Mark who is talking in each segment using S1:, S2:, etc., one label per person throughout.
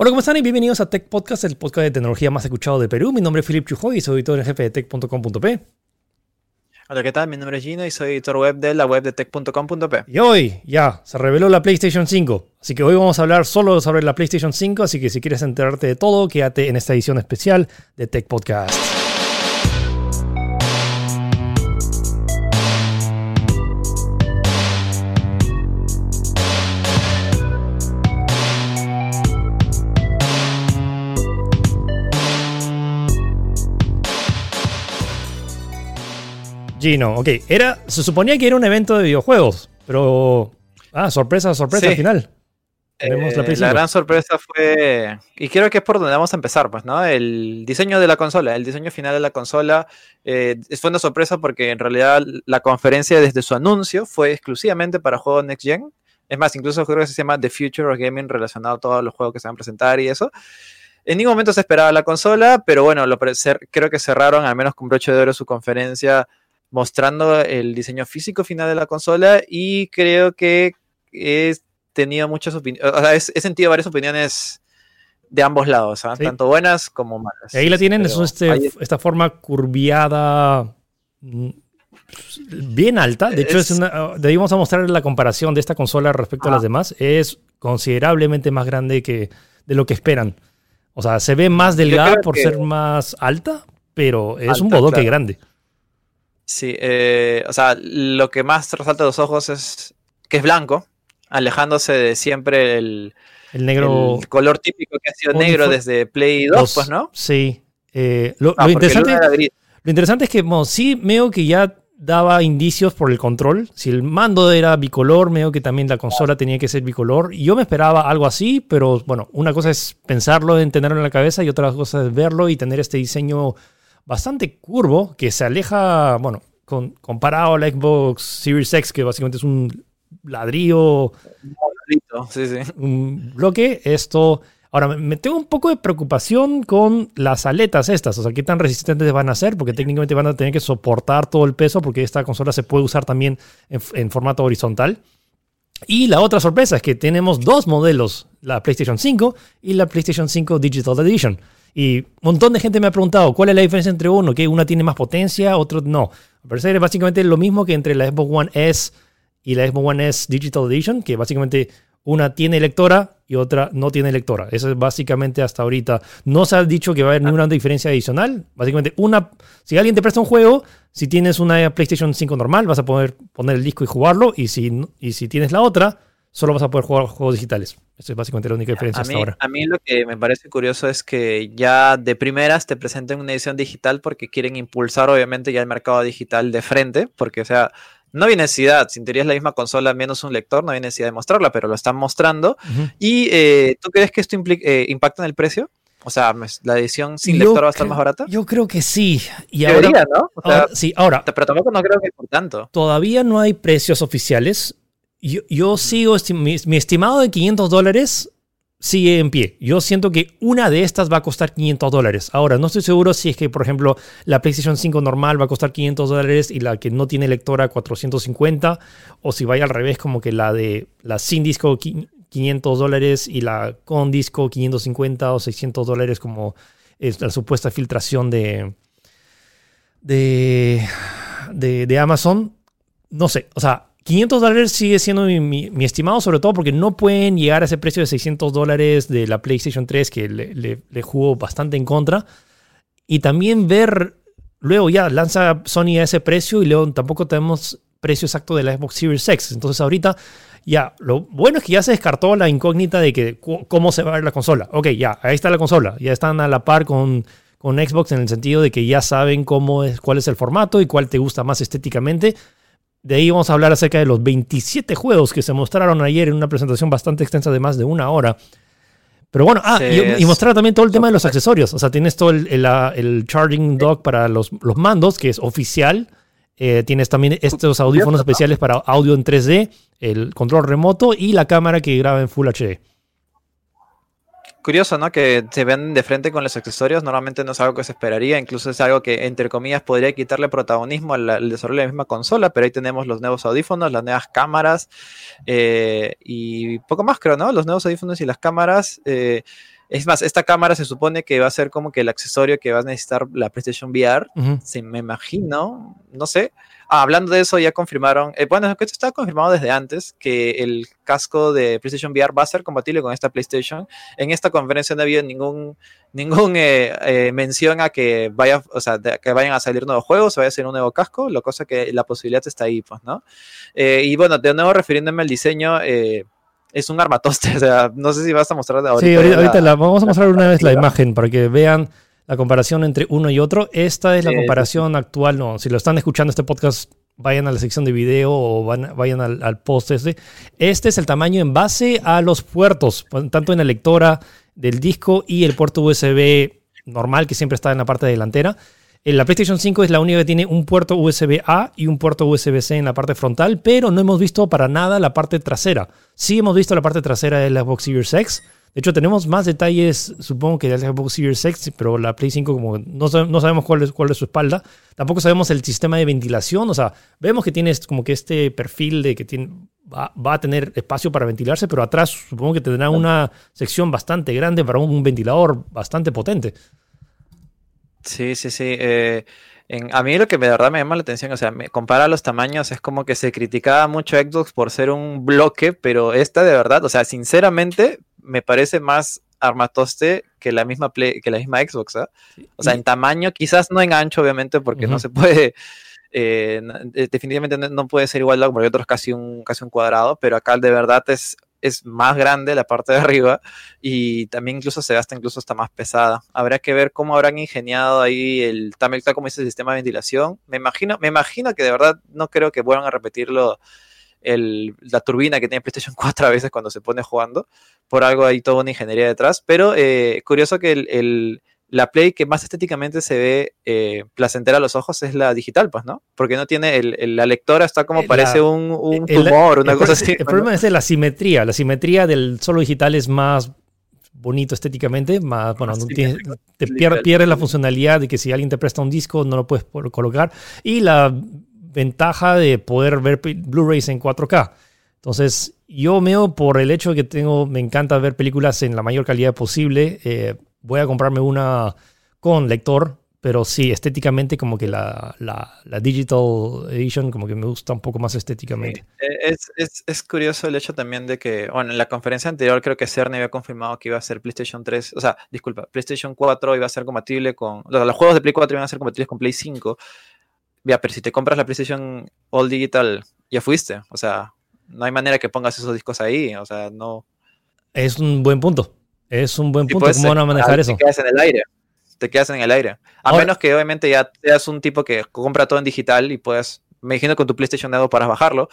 S1: Hola, ¿cómo están? Y bienvenidos a Tech Podcast, el podcast de tecnología más escuchado de Perú. Mi nombre es Philip Chujoy y soy editor en jefe de tech.com.p.
S2: Hola, ¿qué tal? Mi nombre es Gino y soy editor web de la web de tech.com.p.
S1: Y hoy ya se reveló la PlayStation 5. Así que hoy vamos a hablar solo sobre la PlayStation 5. Así que si quieres enterarte de todo, quédate en esta edición especial de Tech Podcast. Gino, ok. Era, se suponía que era un evento de videojuegos, pero. Ah, sorpresa, sorpresa
S2: Sí.
S1: al final.
S2: Eh,
S1: Tenemos la Play
S2: la
S1: 5.
S2: gran sorpresa fue, y creo que es por donde vamos a empezar, pues, ¿no? El diseño de la consola, el diseño final de la consola eh, fue una sorpresa porque en realidad la conferencia desde su anuncio fue exclusivamente para juegos Next Gen. Es más, incluso creo que se llama The Future of Gaming relacionado a todos los juegos que se van a presentar y eso. En ningún momento se esperaba la consola, pero bueno, lo creo que cerraron al menos con broche de oro su conferencia mostrando el diseño físico final de la consola y creo que he tenido muchas opiniones, o sea, he, sentido varias opiniones de ambos lados, ¿ah?
S1: Sí.
S2: tanto buenas como malas.
S1: Ahí la tienen, es este-
S2: ahí-
S1: esta forma curviada mm, bien alta. De hecho, es
S2: Es-
S1: una, debimos mostrar la comparación de esta consola respecto a las
S2: Ah.
S1: demás. Es considerablemente más grande que de lo que esperan. O sea, se ve más delgada por
S2: que-
S1: ser más alta, pero es un bodoque
S2: claro.
S1: grande.
S2: Sí, eh, o sea, lo que más resalta a los ojos es que es blanco, alejándose de siempre el,
S1: El negro.
S2: el color típico que ha sido negro desde Play 2,
S1: los-
S2: pues, ¿no?
S1: Sí. Eh, lo,
S2: Ah,
S1: lo interesante. Lo interesante es que bueno, sí veo que ya daba indicios por el control. Si el mando era bicolor, veo que también la consola tenía que ser bicolor. Y yo me esperaba algo así, pero bueno, una cosa es pensarlo, en tenerlo en la cabeza y otra cosa es verlo y tener este diseño bastante curvo que se aleja, bueno, con, comparado a la Xbox Series X, que básicamente es un ladrillo
S2: Sí, sí.
S1: un bloque. Esto. Ahora, me- tengo un poco de preocupación con las aletas estas. O sea, qué tan resistentes van a ser, porque técnicamente van a tener que soportar todo el peso, porque esta consola se puede usar también en, en formato horizontal. Y la otra sorpresa es que tenemos dos modelos, la PlayStation 5 y la PlayStation 5 Digital Edition. Y un montón de gente me ha preguntado cuál es la diferencia entre uno, que una tiene más potencia, otro no. Al parecer es básicamente lo mismo que entre la Xbox One S y la Xbox One S Digital Edition, que básicamente una tiene lectora y otra no tiene lectora. Eso es básicamente hasta ahorita. No se ha dicho que va a haber ninguna diferencia adicional. Básicamente, una, si alguien te presta un juego, si tienes una PlayStation 5 normal, vas a poder poner el disco y jugarlo. Y si, y si tienes la otra, solo vas a poder jugar juegos digitales. Esa es básicamente la única diferencia
S2: A
S1: hasta
S2: mí,
S1: ahora.
S2: a mí lo que me parece curioso es que ya de primeras te presenten una edición digital porque quieren impulsar obviamente ya el mercado digital de frente, porque o sea, no hay necesidad, si en teoría es la misma consola menos un lector, no hay necesidad de mostrarla, pero lo están mostrando.
S1: Ujú.
S2: ¿Y eh, tú crees que esto eh, impacta en el precio? O sea, la edición sin
S1: Yo
S2: lector va a estar
S1: creo-
S2: más barata.
S1: Yo creo que sí. Y
S2: Debería,
S1: ahora,
S2: ¿no? O sea,
S1: ahora- sí, ahora,
S2: pero tampoco no creo que por tanto.
S1: todavía no hay precios oficiales. Yo, yo sigo, mi, mi estimado de 500 dólares sigue en pie. Yo siento que una de estas va a costar 500 dólares. Ahora, no estoy seguro si es que, por ejemplo, la PlayStation 5 normal va a costar 500 dólares y la que no tiene lectora 450, o si vaya al revés, como que la de la sin disco qui- 500 dólares y la con disco 550 o 600 dólares como es la supuesta filtración de, de, de Amazon. No sé, o sea, 500 dólares sigue siendo mi, mi- mi estimado, sobre todo porque no pueden llegar a ese precio de 600 dólares de la PlayStation 3 que le, le, le jugó bastante en contra. Y también ver, luego ya lanza Sony a ese precio y luego tampoco tenemos precio exacto de la Xbox Series X. Entonces ahorita ya, lo bueno es que ya se descartó la incógnita de que cómo se va a ver la consola. Ok, ya, ahí está la consola. Ya están a la par con, con Xbox en el sentido de que ya saben cómo es, cuál es el formato y cuál te gusta más estéticamente. De ahí vamos a hablar acerca de los 27 juegos que se mostraron ayer en una presentación bastante extensa de más de una hora. Pero bueno, ah,
S2: Sí,
S1: y, mostrar también todo el tema de los accesorios. O sea, tienes todo el, el, el charging dock para los, los mandos, que es oficial. Eh, tienes también estos audífonos especiales para audio en 3D, el control remoto y la cámara que graba en Full HD.
S2: Curioso, ¿no? Que se ven de frente con los accesorios. Normalmente no es algo que se esperaría. Incluso es algo que, entre comillas, podría quitarle protagonismo al, desarrollo de la misma consola. Pero ahí tenemos los nuevos audífonos, las nuevas cámaras eh, y poco más, creo, ¿no? Los nuevos audífonos y las cámaras. eh, Es más, esta cámara se supone que va a ser como que el accesorio que va a necesitar la PlayStation VR.
S1: Ujú.
S2: Se me imagino, no sé. Ah, hablando de eso, ya confirmaron, eh, bueno, esto estaba confirmado desde antes, que el casco de PlayStation VR va a ser compatible con esta PlayStation. En esta conferencia no había ningún, ningún eh, eh, mención a que vaya, o sea, de- que vayan a salir nuevos juegos, o vaya a ser un nuevo casco, lo cosa que la posibilidad está ahí, pues, ¿no? Eh, y bueno, de nuevo refiriéndome al diseño, eh, es un armatoste, o sea, no sé si vas a mostrar ahorita.
S1: sí, ahorita,
S2: la-
S1: ahorita la- vamos a mostrar una vez la imagen para que vean la comparación entre uno y otro. Esta es la comparación actual. No, si lo están escuchando este podcast, vayan a la sección de video o van- vayan al, al post este. Este es el tamaño en base a los puertos, tanto en la lectora del disco y el puerto USB normal que siempre está en la parte delantera. En la PlayStation 5 es la única que tiene un puerto USB-A y un puerto USB-C en la parte frontal, pero no hemos visto para nada la parte trasera. Sí hemos visto la parte trasera de la Xbox Series X. De hecho, tenemos más detalles, supongo que de la Xbox Series X, pero la Play 5 como no, no sabemos cuál es, cuál es su espalda. Tampoco sabemos el sistema de ventilación. O sea, vemos que tiene como que este perfil de que tiene, va, va a tener espacio para ventilarse, pero atrás supongo que tendrá una sección bastante grande para un ventilador bastante potente.
S2: Sí, sí, sí. eh, en- a mí lo que de verdad me llama la atención, o sea, me compara los tamaños, es como que se criticaba mucho a Xbox por ser un bloque, pero esta de verdad, o sea, sinceramente, me parece más armatoste que la misma Play- que la misma Xbox, ¿ah? O sea, en tamaño, quizás no en ancho, obviamente, porque no se puede, eh, de- definitivamente no, puede ser igual, porque hay otros casi un, casi un cuadrado, pero acá de verdad es, es más grande la parte de arriba y también incluso se gasta incluso está más pesada. Habrá que ver cómo habrán ingeniado ahí el también tal como dice el sistema de ventilación. Me imagino, me imagino que de verdad no creo que vuelvan a repetirlo el, la turbina que tiene PlayStation 4 a veces cuando se pone jugando. Por algo hay toda una ingeniería detrás. Pero eh, curioso que el- la Play que más estéticamente se ve eh, placentera a los ojos es la digital, pues, ¿no? Porque no tiene el, el- la lectora está como
S1: Eh, la-
S2: parece un, un
S1: el-
S2: tumor, una
S1: el,
S2: cosa
S1: pro-
S2: así.
S1: El problema es de la simetría. La simetría del solo digital es más bonito estéticamente, más, bueno, no te la funcionalidad de que si alguien te presta un disco no lo puedes colocar y la ventaja de poder ver Blu-rays en 4K. Entonces, yo meo por el hecho de que tengo, me encanta ver películas en la mayor calidad posible. eh, voy a comprarme una con lector, pero sí, estéticamente como que la, la, la Digital Edition como que me gusta un poco más estéticamente.
S2: Sí, eh, Es, es, es curioso el hecho también de que, bueno, en la conferencia anterior creo que Cerny había confirmado que iba a ser PlayStation 3, o sea, disculpa, PlayStation 4 iba a ser compatible con, o sea, los juegos de Play 4 iban a ser compatibles con Play 5. Ya, pero si te compras la PlayStation All Digital, ya fuiste, o sea, no hay manera que pongas esos discos ahí, o sea, no.
S1: Es un buen punto. Es un buen punto.
S2: puedes,
S1: ¿Cómo van a manejar eso?
S2: Te quedas en el aire. Te quedas en el aire. A
S1: Ahora-
S2: menos que obviamente ya seas un tipo que compra todo en digital y puedas, me imagino con tu PlayStation Network para bajarlo,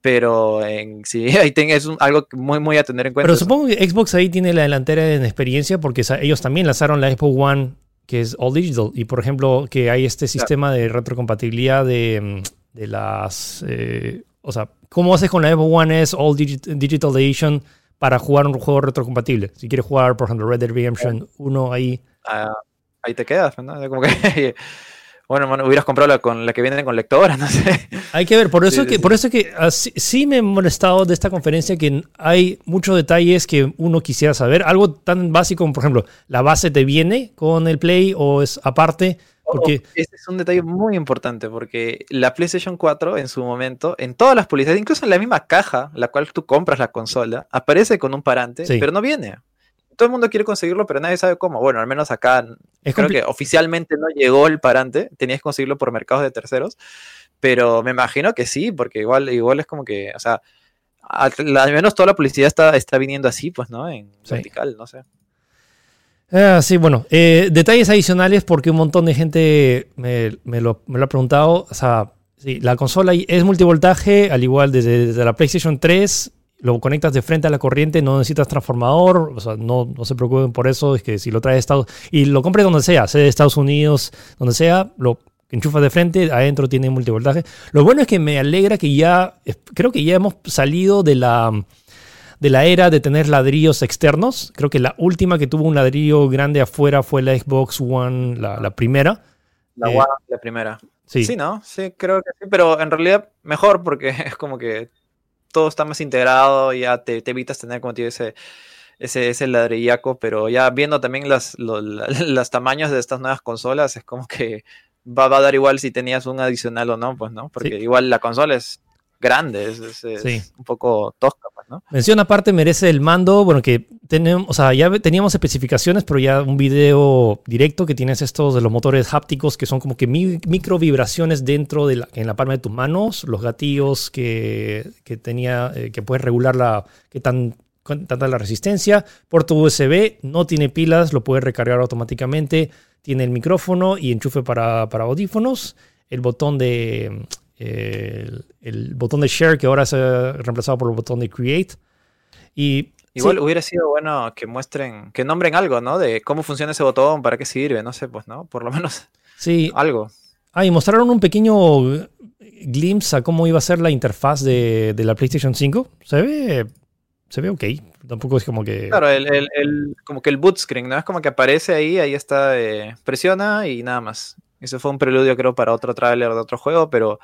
S2: pero en, sí, ahí un- algo muy, muy a tener en cuenta.
S1: Pero
S2: eso.
S1: supongo que Xbox ahí tiene la delantera en experiencia porque ellos también lanzaron la Xbox One que es all digital y por ejemplo que hay este sistema de retrocompatibilidad de, de las eh, o sea cómo haces con la Xbox One es all Digi- digital edition para jugar un juego retrocompatible si quieres jugar por ejemplo Red Dead Redemption 1 ahí
S2: Ah, ahí te quedas, ¿no? Como que, bueno, mano, hubieras comprado la, con la que viene con lectora, no sé.
S1: Hay que ver, por eso
S2: Sí,
S1: que,
S2: sí,
S1: por eso que sí me he molestado de esta conferencia que hay muchos detalles que uno quisiera saber. Algo tan básico como, por ejemplo, la base te viene con el Play o es aparte. Porque
S2: Oh, este es un detalle muy importante porque la PlayStation 4 en su momento, en todas las publicidades, incluso en la misma caja, la cual tú compras la consola, aparece con un parante,
S1: Sí.
S2: pero no viene. Todo el mundo quiere conseguirlo, pero nadie sabe cómo. Bueno, al menos acá
S1: es
S2: creo que oficialmente no llegó el parante, tenías que conseguirlo por mercados de terceros, pero me imagino que sí, porque igual, igual es como que, o sea, al, al menos toda la publicidad está, está viniendo así, pues, ¿no? En
S1: Sí.
S2: vertical, no sé.
S1: Ah, sí, bueno, eh, detalles adicionales porque un montón de gente me, lo, ha preguntado. O sea, la consola es multivoltaje, al igual desde, desde la PlayStation 3, lo conectas de frente a la corriente, no necesitas transformador, o sea, no, se preocupen por eso, es que si lo traes de Estados y lo compres donde sea, sea de Estados Unidos, donde sea, lo enchufas de frente, adentro tiene multivoltaje. Lo bueno es que me alegra que ya, creo que ya hemos salido de la de la era de tener ladrillos externos. Creo que la última que tuvo un ladrillo grande afuera fue la Xbox One, la, la primera.
S2: La
S1: Eh,
S2: One, la primera.
S1: Sí,
S2: Sí. ¿no? Sí, creo que sí, pero en realidad mejor porque es como que todo está más integrado, ya te, te evitas tener como ese, ese, ese ladrillaco, pero ya viendo también las, lo- la- los tamaños de estas nuevas consolas, es como que va, va a dar igual si tenías un adicional o no, pues, ¿no? Porque
S1: Sí.
S2: igual la consola es grande, es, es- es
S1: Sí.
S2: un poco tosca, pues, ¿no?
S1: Mención aparte merece el mando, bueno, que tenemos, o sea, ya teníamos especificaciones, pero ya un video directo que tienes estos de los motores hápticos que son como que mi- micro vibraciones dentro de la, en la palma de tus manos, los gatillos que, que tenía, eh, que puedes regular la, qué tan, tanta la resistencia, puerto USB, no tiene pilas, lo puedes recargar automáticamente, tiene el micrófono y enchufe para, para audífonos, el botón de, el, el botón de share que ahora se ha reemplazado por el botón de create. Y
S2: Igual
S1: sí,
S2: hubiera sido bueno que muestren, que nombren algo, ¿no? De cómo funciona ese botón, para qué sirve, no sé, pues, ¿no? Por lo menos
S1: sí.
S2: algo.
S1: Ah, y mostraron un pequeño glimpse a cómo iba a ser la interfaz de, de la PlayStation 5. Se ve, se ve ok. Tampoco es como que...
S2: Claro, el, el- el- como que el boot screen, ¿no? Es como que aparece ahí, ahí está, eh, presiona y nada más. Eso fue un preludio, creo, para otro tráiler de otro juego, pero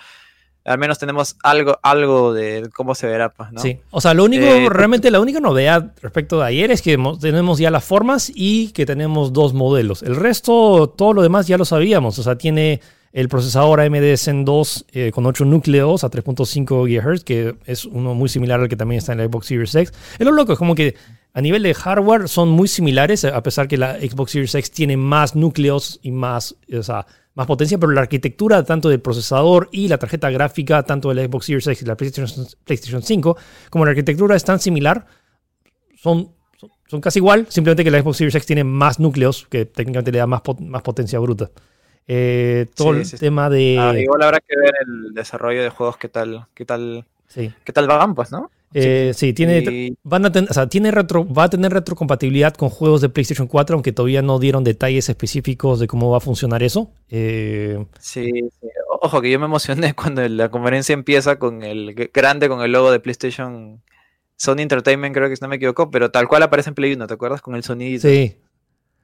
S2: al menos tenemos algo, algo de cómo se verá, pues, ¿no?
S1: Sí, o sea, lo único,
S2: Eh,
S1: realmente la única novedad respecto de ayer es que mo- tenemos ya las formas y que tenemos dos modelos. El resto, todo lo demás ya lo sabíamos. O sea, tiene el procesador AMD Zen 2 eh, con 8 núcleos a 3.5 GHz, que es uno muy similar al que también está en la Xbox Series X. Es lo loco, es como que a nivel de hardware son muy similares, a pesar que la Xbox Series X tiene más núcleos y más, o sea, más potencia, pero la arquitectura tanto del procesador y la tarjeta gráfica, tanto de la Xbox Series X y la PlayStation, PlayStation 5, como la arquitectura es tan similar, son, son, casi igual, simplemente que la Xbox Series X tiene más núcleos, que técnicamente le da más, más potencia bruta. Eh, todo
S2: Sí,
S1: el
S2: sí,
S1: tema de...
S2: Ah, igual habrá que ver el desarrollo de juegos, qué tal, qué tal,
S1: sí.
S2: qué tal van, pues, ¿no?
S1: Eh, sí, tiene,
S2: Y-
S1: van a ten- o sea, tiene retro, va a tener retrocompatibilidad con juegos de PlayStation 4, aunque todavía no dieron detalles específicos de cómo va a funcionar eso. Eh,
S2: Sí, sí. Ojo, que yo me emocioné cuando la conferencia empieza con el grande, con el logo de PlayStation, Sony Entertainment, creo que si no me equivoco, pero tal cual aparece en Play 1, ¿te acuerdas? Con el sonidito.
S1: sí.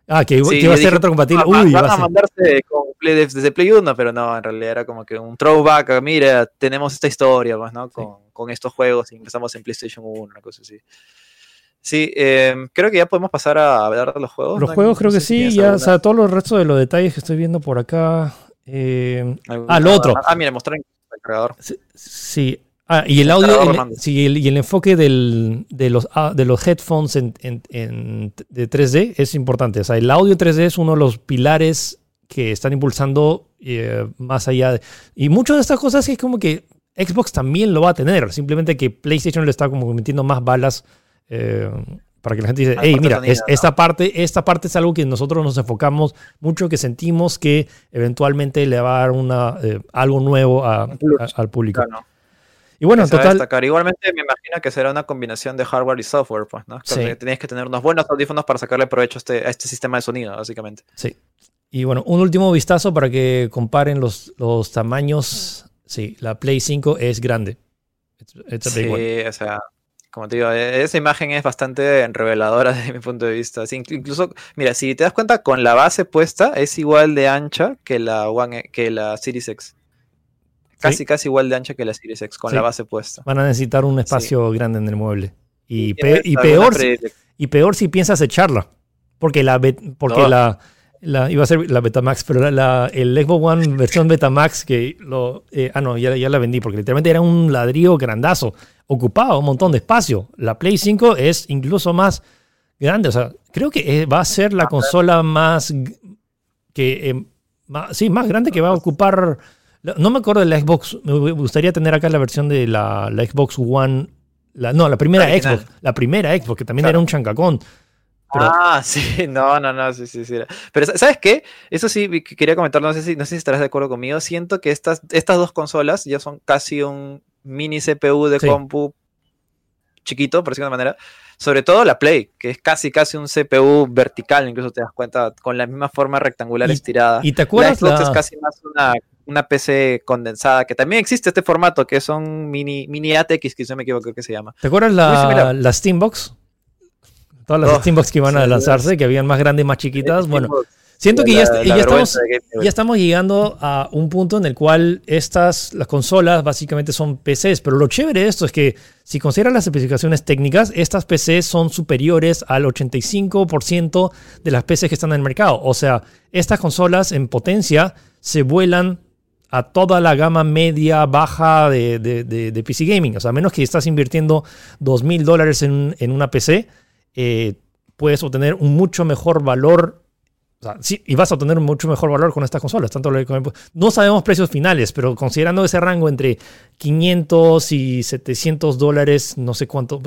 S1: Ah, que,
S2: Sí,
S1: que iba a ser
S2: dije,
S1: retrocompatible.
S2: "Ah, va-
S1: Uy,
S2: van
S1: va a
S2: a mandarse con Play- desde Play 1, pero no, en realidad era como que un throwback, mira, tenemos esta historia, pues, ¿no? Con, con estos juegos y empezamos en PlayStation 1, una cosa así. Sí, eh, creo que ya podemos pasar a hablar de los juegos.
S1: Los
S2: ¿no?
S1: juegos
S2: No
S1: creo que
S2: sé
S1: sí, ya, o sea, todos los restos de los detalles que estoy viendo por acá. eh, ah, lo otro.
S2: Ah, mira, mostraron el cargador.
S1: Sí, sí. Ah, y el audio, el- sí, el- y el enfoque del- de, los, ah, de los headphones en, en- en- de 3D es importante. O sea, el audio 3D es uno de los pilares que están impulsando eh, más allá de... Y muchas de estas cosas es como que Xbox también lo va a tener. Simplemente que PlayStation le está como metiendo más balas eh, para que la gente dice, hey, mira,
S2: sonido,
S1: es-
S2: ¿no?
S1: esta, parte, esta parte es algo que nosotros nos enfocamos mucho, que sentimos que eventualmente le va a dar una, eh, algo nuevo a- a- al público.
S2: Claro.
S1: Y bueno, en total,
S2: destacar. Igualmente me imagino que será una combinación de hardware y software, pues, ¿no?
S1: Sí.
S2: Que Tenías que tener unos buenos audífonos para sacarle provecho a este, a este sistema de sonido, básicamente.
S1: Sí. Y bueno, un último vistazo para que comparen los, los tamaños. Sí, la Play 5 es grande. It's, it's a
S2: Sí,
S1: one.
S2: o sea, como te digo, e- esa imagen es bastante reveladora desde mi punto de vista. Incluso, mira, si te das cuenta, con la base puesta es igual de ancha que la, One, E- que la Series X. Casi,
S1: Sí.
S2: casi igual de ancha que la Series X, con
S1: Sí.
S2: la base puesta.
S1: Van a necesitar un espacio grande en el mueble. Y, pe- peor, si, y peor si piensas echarla. Porque la, porque
S2: No.
S1: la, la- iba a ser la Betamax, pero la, la- el Xbox One versión Betamax que lo... eh, ah, no, ya, ya la vendí porque literalmente era un ladrillo grandazo. Ocupaba un montón de espacio. La Play 5 es incluso más grande. O sea, creo que va a ser la consola más... que eh, más- Sí, más grande que va a ocupar... No me acuerdo de la Xbox. Me gustaría tener acá la versión de la, la Xbox One. la- no, la primera
S2: La.
S1: Xbox. La primera Xbox, que también
S2: Claro.
S1: era un chancacón. Pero-
S2: Ah, sí, no, no, no, sí, sí, sí. Pero sa- ¿sabes qué? Eso sí, quería comentar, no sé si, no sé si estarás de acuerdo conmigo. Siento que estas, estas dos consolas ya son casi un mini CPU de
S1: Sí.
S2: compu chiquito, por decirlo de manera. Sobre todo la Play, que es casi, casi un CPU vertical, incluso te das cuenta, con la misma forma rectangular
S1: Y-
S2: estirada.
S1: ¿Y te
S2: La
S1: acuerdas
S2: Xbox
S1: la-
S2: es casi más una, una PC condensada, que también existe este formato, que son mini, mini ATX, que si no me equivoco, que se llama.
S1: ¿Te acuerdas la, la Steambox? Todas las
S2: Oh,
S1: Steambox que iban a lanzarse, que habían más grandes, más chiquitas. Bueno, Siento que
S2: la-
S1: ya, estamos, ya estamos llegando a un punto en el cual estas, las consolas básicamente son PCs, pero lo chévere de esto es que si consideras las especificaciones técnicas, estas PCs son superiores al 85% de las PCs que están en el mercado. O sea, estas consolas en potencia se vuelan a toda la gama media, baja de, de- de- de PC Gaming. O sea, a menos que estás invirtiendo 2 mil dólares en, en una PC, eh, puedes obtener un mucho mejor valor. O sea, sí, y vas a obtener un mucho mejor valor con estas consolas. Tanto no sabemos precios finales, pero considerando ese rango entre 500 y 700 dólares, no sé cuánto.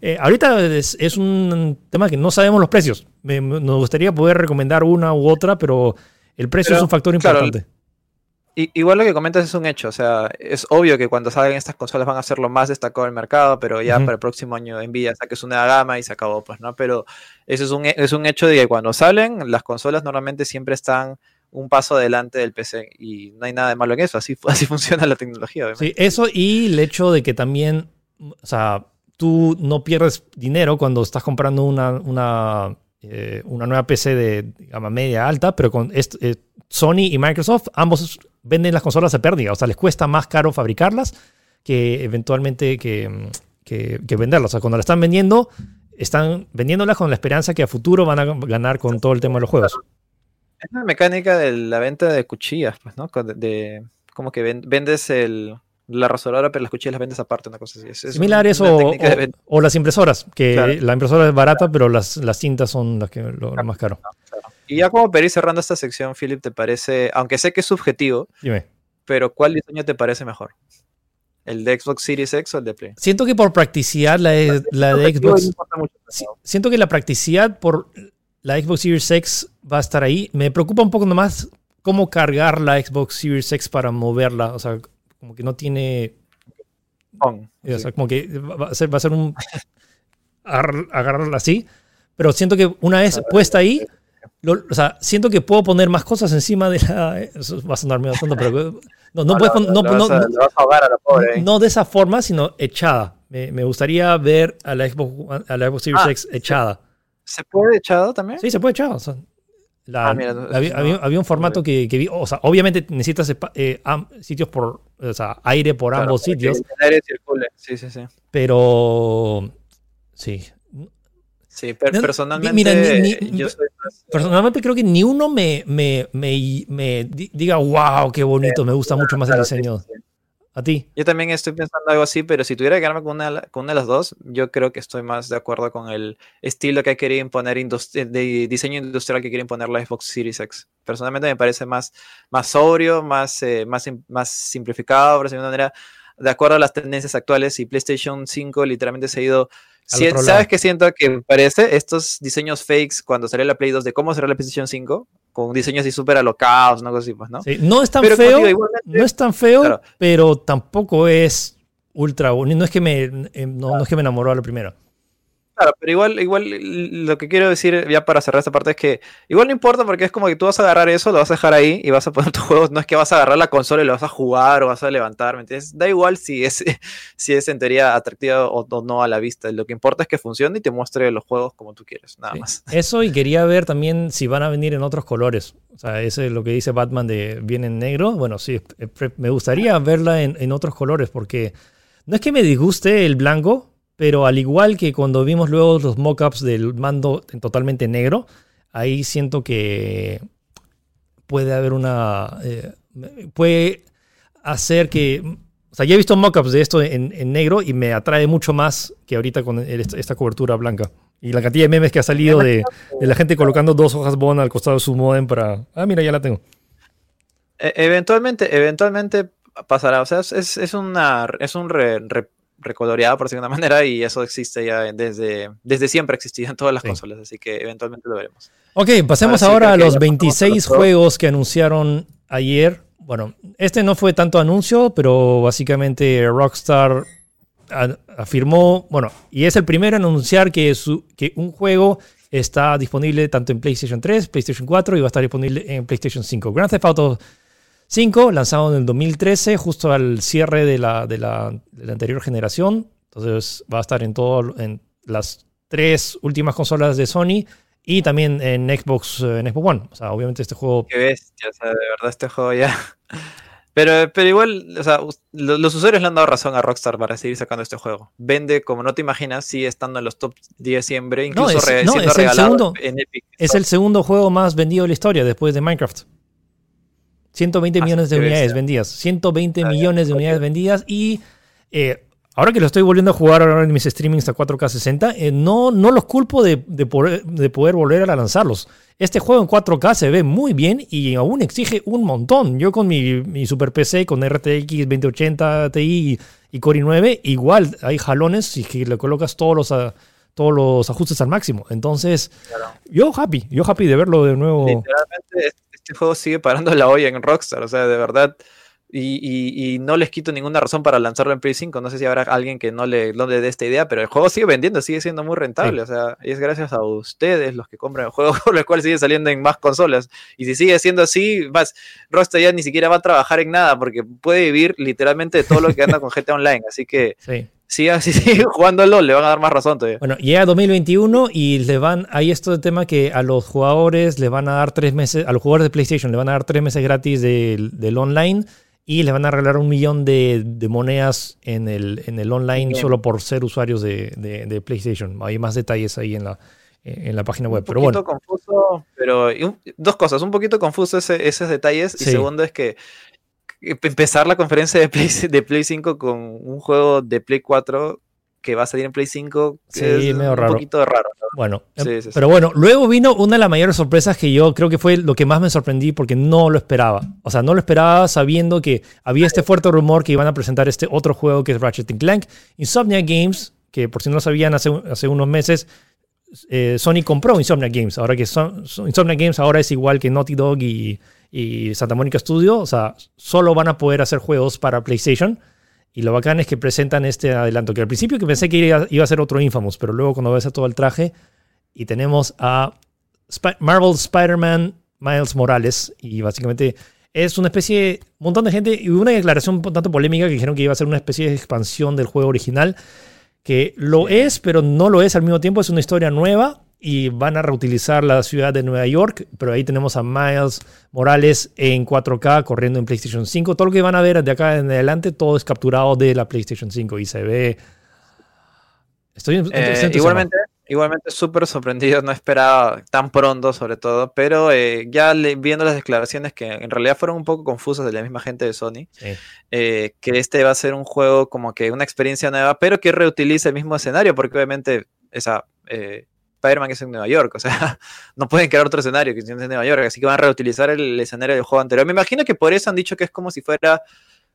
S1: eh, ahorita es, es un tema que no sabemos los precios. Me- me- nos gustaría poder recomendar una u otra, pero el precio
S2: Pero,
S1: es un factor importante.
S2: Igual lo que comentas es un hecho, o sea, es obvio que cuando salgan estas consolas van a ser lo más destacado del mercado, pero ya para el próximo año Nvidia saque su nueva gama y se acabó, pues, ¿no? Pero eso es un, es un hecho de que cuando salen, las consolas normalmente siempre están un paso adelante del PC y no hay nada de malo en eso, así, así funciona la tecnología, obviamente.
S1: Sí, eso y el hecho de que también, o sea, tú no pierdes dinero cuando estás comprando una, una, eh, una nueva PC de gama media alta, pero con eh, Sony y Microsoft ambos venden las consolas a pérdida, o sea, les cuesta más caro fabricarlas que eventualmente que, venderlas. O sea, cuando la están vendiendo, están vendiéndolas con la esperanza que a futuro van a ganar con todo el tema de los juegos.
S2: Es la mecánica de la venta de cuchillas, pues, ¿no? De, como que ven- vendes el, la rasuradora, pero las cuchillas las vendes aparte, una cosa así. Es, es
S1: Similar
S2: una
S1: o, las impresoras, que
S2: Claro.
S1: la impresora es barata, pero las, las cintas son las que, lo, lo más caro.
S2: Y ya como para ir cerrando esta sección, Philip, ¿te parece, aunque sé que es subjetivo,
S1: Dime.
S2: pero cuál diseño te parece mejor? ¿El de Xbox Series X o el de Play?
S1: Siento que por practicidad la de, la de Xbox.
S2: mucho,
S1: Siento que la practicidad por la Xbox Series X va a estar ahí. Me preocupa un poco nomás cómo cargar la Xbox Series X para moverla. O sea, como que no tiene.
S2: Pong,
S1: O sea,
S2: sí.
S1: como que va a ser, va a ser un. agar- agarrarla así. Pero siento que una vez puesta ahí. lo- o sea, siento que puedo poner más cosas encima de la. Eso va a sonar medio tonto, pero. No, no, puedes no-
S2: vas
S1: no-
S2: a-
S1: no-
S2: le vas a ahogar a la pobre. ¿eh?
S1: no de esa forma, sino echada. Me, me gustaría ver a la Xbox, a la Xbox Series
S2: Ah,
S1: X echada.
S2: ¿Se puede echado también?
S1: Sí, se puede echar. o sea, la-
S2: Ah, mira,
S1: la-
S2: eso
S1: había,
S2: no-
S1: había- había un formato que, que vi. O sea, obviamente necesitas eh, am- sitios por. O sea, aire por
S2: Claro,
S1: ambos sitios.
S2: el aire circule. Sí, sí, sí.
S1: Pero. Sí.
S2: Sí, per-
S1: No,
S2: personalmente
S1: mira, ni- ni-
S2: yo soy más-
S1: Personalmente creo que ni uno me, me, me, me di- diga, wow, qué bonito, me gusta mucho más el diseño.
S2: sí.
S1: A ti.
S2: Yo también estoy pensando algo así, pero si tuviera que quedarme con una, con una de las dos, yo creo que estoy más de acuerdo con el estilo que quería imponer indus- de diseño industrial que quiere imponer la Xbox Series X. Personalmente me parece más, más sobrio, más, eh, más, más simplificado, por decirlo de manera, de acuerdo a las tendencias actuales y PlayStation 5 literalmente se ha ido... Si- ¿Sabes qué siento que parece? Estos diseños fakes cuando salió la Play 2 de cómo será la PlayStation 5, con diseños así súper alocados, una cosa así, pues, ¿no?
S1: Sí, no es tan
S2: Pero
S1: feo.
S2: digo,
S1: no es tan feo,
S2: Claro.
S1: pero tampoco es ultra bonito. No es que me, eh, no, no es que me enamoró a la primera.
S2: Claro, pero igual, igual lo que quiero decir ya para cerrar esta parte es que igual no importa porque es como que tú vas a agarrar eso, lo vas a dejar ahí y vas a poner tus juegos. No es que vas a agarrar la consola y lo vas a jugar o vas a levantar, ¿me entiendes? Da igual si es, si es en teoría atractiva o, o no a la vista. Lo que importa es que funcione y te muestre los juegos como tú quieres, nada
S1: Sí.
S2: más.
S1: Eso y quería ver también si van a venir en otros colores. O sea, ese es lo que dice Batman de viene en negro. Bueno, sí, eh, me gustaría verla en, en otros colores porque no es que me disguste el blanco, pero al igual que cuando vimos luego los mockups del mando en totalmente negro, ahí siento que puede haber una... eh, puede hacer que... O sea, ya he visto mockups de esto en, negro y me atrae mucho más que ahorita con esta, cobertura blanca. Y la cantidad de memes que ha salido de, la gente colocando dos hojas Bond al costado de su modem para... Ah, mira, ya la tengo.
S2: E- eventualmente, eventualmente pasará. O sea, es, es, una, es un re- recoloreado, por decirlo de una manera, y eso existe ya desde, desde siempre ha existido en todas las
S1: Sí.
S2: consolas, así que eventualmente lo veremos.
S1: Ok, pasemos
S2: Ahora
S1: a los
S2: ya pasamos a
S1: 26
S2: los juegos.
S1: que anunciaron ayer. Bueno, este no fue tanto anuncio, pero básicamente Rockstar afirmó, bueno, y es el primero en anunciar que, su, que un juego está disponible tanto en PlayStation 3, PlayStation 4 y va a estar disponible en PlayStation 5. Grand Theft Auto 5, lanzado en el 2013, justo al cierre de la, de la, de la anterior generación. Entonces va a estar en, todo, en las tres últimas consolas de Sony Y también en Xbox, en Xbox One. O sea, obviamente este juego.
S2: Qué bestia, o sea, de verdad este juego ya. Pero, pero igual, o sea, los usuarios le han dado razón a Rockstar para seguir sacando este juego. Vende, como no te imaginas, sigue estando en los top 10 siempre, incluso
S1: no, es,
S2: re,
S1: no,
S2: siendo
S1: es el segundo,
S2: en Epic.
S1: Es el segundo juego más vendido de la historia después de Minecraft. 120
S2: Ah,
S1: millones de unidades
S2: bestia.
S1: vendidas. 120
S2: Ah,
S1: millones de
S2: ok.
S1: unidades vendidas. Y eh, ahora que lo estoy volviendo a jugar ahora en mis streamings a 4K 60, eh, no, no los culpo de, de poder, de poder volver a lanzarlos. Este juego en 4K se ve muy bien y aún exige un montón. Yo con mi, mi Super PC, con RTX 2080 Ti y, y Core i9, igual hay jalones si que le colocas todos los, ah, todos los ajustes al máximo. Entonces,
S2: Claro.
S1: yo happy, yo happy de verlo de nuevo.
S2: Literalmente, este- juego sigue parando la olla en Rockstar, o sea, de verdad. Y, y- y no les quito ninguna razón para lanzarlo en Play 5. No sé si habrá alguien que no le, no le dé esta idea, pero el juego sigue vendiendo, sigue siendo muy rentable. O sea, y es gracias a ustedes los que compran el juego, por el cual sigue saliendo en más consolas. Y si sigue siendo así, más, Rockstar ya ni siquiera va a trabajar en nada, porque puede vivir literalmente de todo lo que anda con GTA Online. Así que
S1: Sí.
S2: Siga, si sigue jugándolo, le van a dar más razón todavía.
S1: Bueno, llega 2021 y le van, hay esto de tema que a los jugadores le van a dar tres meses, a los jugadores de PlayStation le van a dar tres meses gratis del, del online y le van a regalar un millón de, de monedas en el, en el online
S2: Bien.
S1: solo por ser usuarios de, de- de PlayStation. Hay más detalles ahí en la, en la página web.
S2: un
S1: Pero
S2: poquito
S1: bueno,
S2: confuso, pero un- dos cosas, un poquito confuso ese- esos detalles y segundo es que empezar la conferencia de Play, de Play 5 con un juego de Play 4 que va a salir en Play 5
S1: Sí,
S2: es
S1: medio
S2: un poquito raro. ¿no?
S1: bueno. Em,
S2: sí, sí.
S1: Pero bueno, luego vino una de las mayores sorpresas que yo creo que fue lo que más me sorprendí porque no lo esperaba. O sea, no lo esperaba sabiendo que había este fuerte rumor que iban a presentar este otro juego que es Ratchet Clank. Insomnia Games, que por si no lo sabían hace, hace unos meses, eh, Sony compró Insomnia Games. Ahora que son, son- Insomnia Games ahora es igual que Naughty Dog y, y Santa Monica Studio. O sea, solo van a poder hacer juegos para PlayStation. Y lo bacán es que presentan este adelanto, que al principio que pensé que iba, iba a ser otro Infamous, pero luego cuando ves a todo el traje y tenemos a Marvel Spider-Man Miles Morales y básicamente es una especie, un montón de gente y hubo una declaración un tanto polémica que dijeron que iba a ser una especie de expansión del juego original, que lo es, pero no lo es al mismo tiempo, es una historia nueva y van a reutilizar la ciudad de Nueva York, pero ahí tenemos a Miles Morales en 4K corriendo en PlayStation 5. Todo lo que van a ver de acá en adelante, todo es capturado de la PlayStation 5 y se ve... Estoy,
S2: Eh, igualmente, igualmente súper sorprendido, no esperaba tan pronto sobre todo, pero eh, ya le- viendo las declaraciones que en realidad fueron un poco confusas de la misma gente de Sony,
S1: Sí.
S2: eh, que este va a ser un juego como que una experiencia nueva, pero que reutilice el mismo escenario, porque obviamente esa eh, Spider-Man es en Nueva York, o sea, no pueden crear otro escenario que sea en Nueva York, así que van a reutilizar el escenario del juego anterior. Me imagino que por eso han dicho que es como si fuera,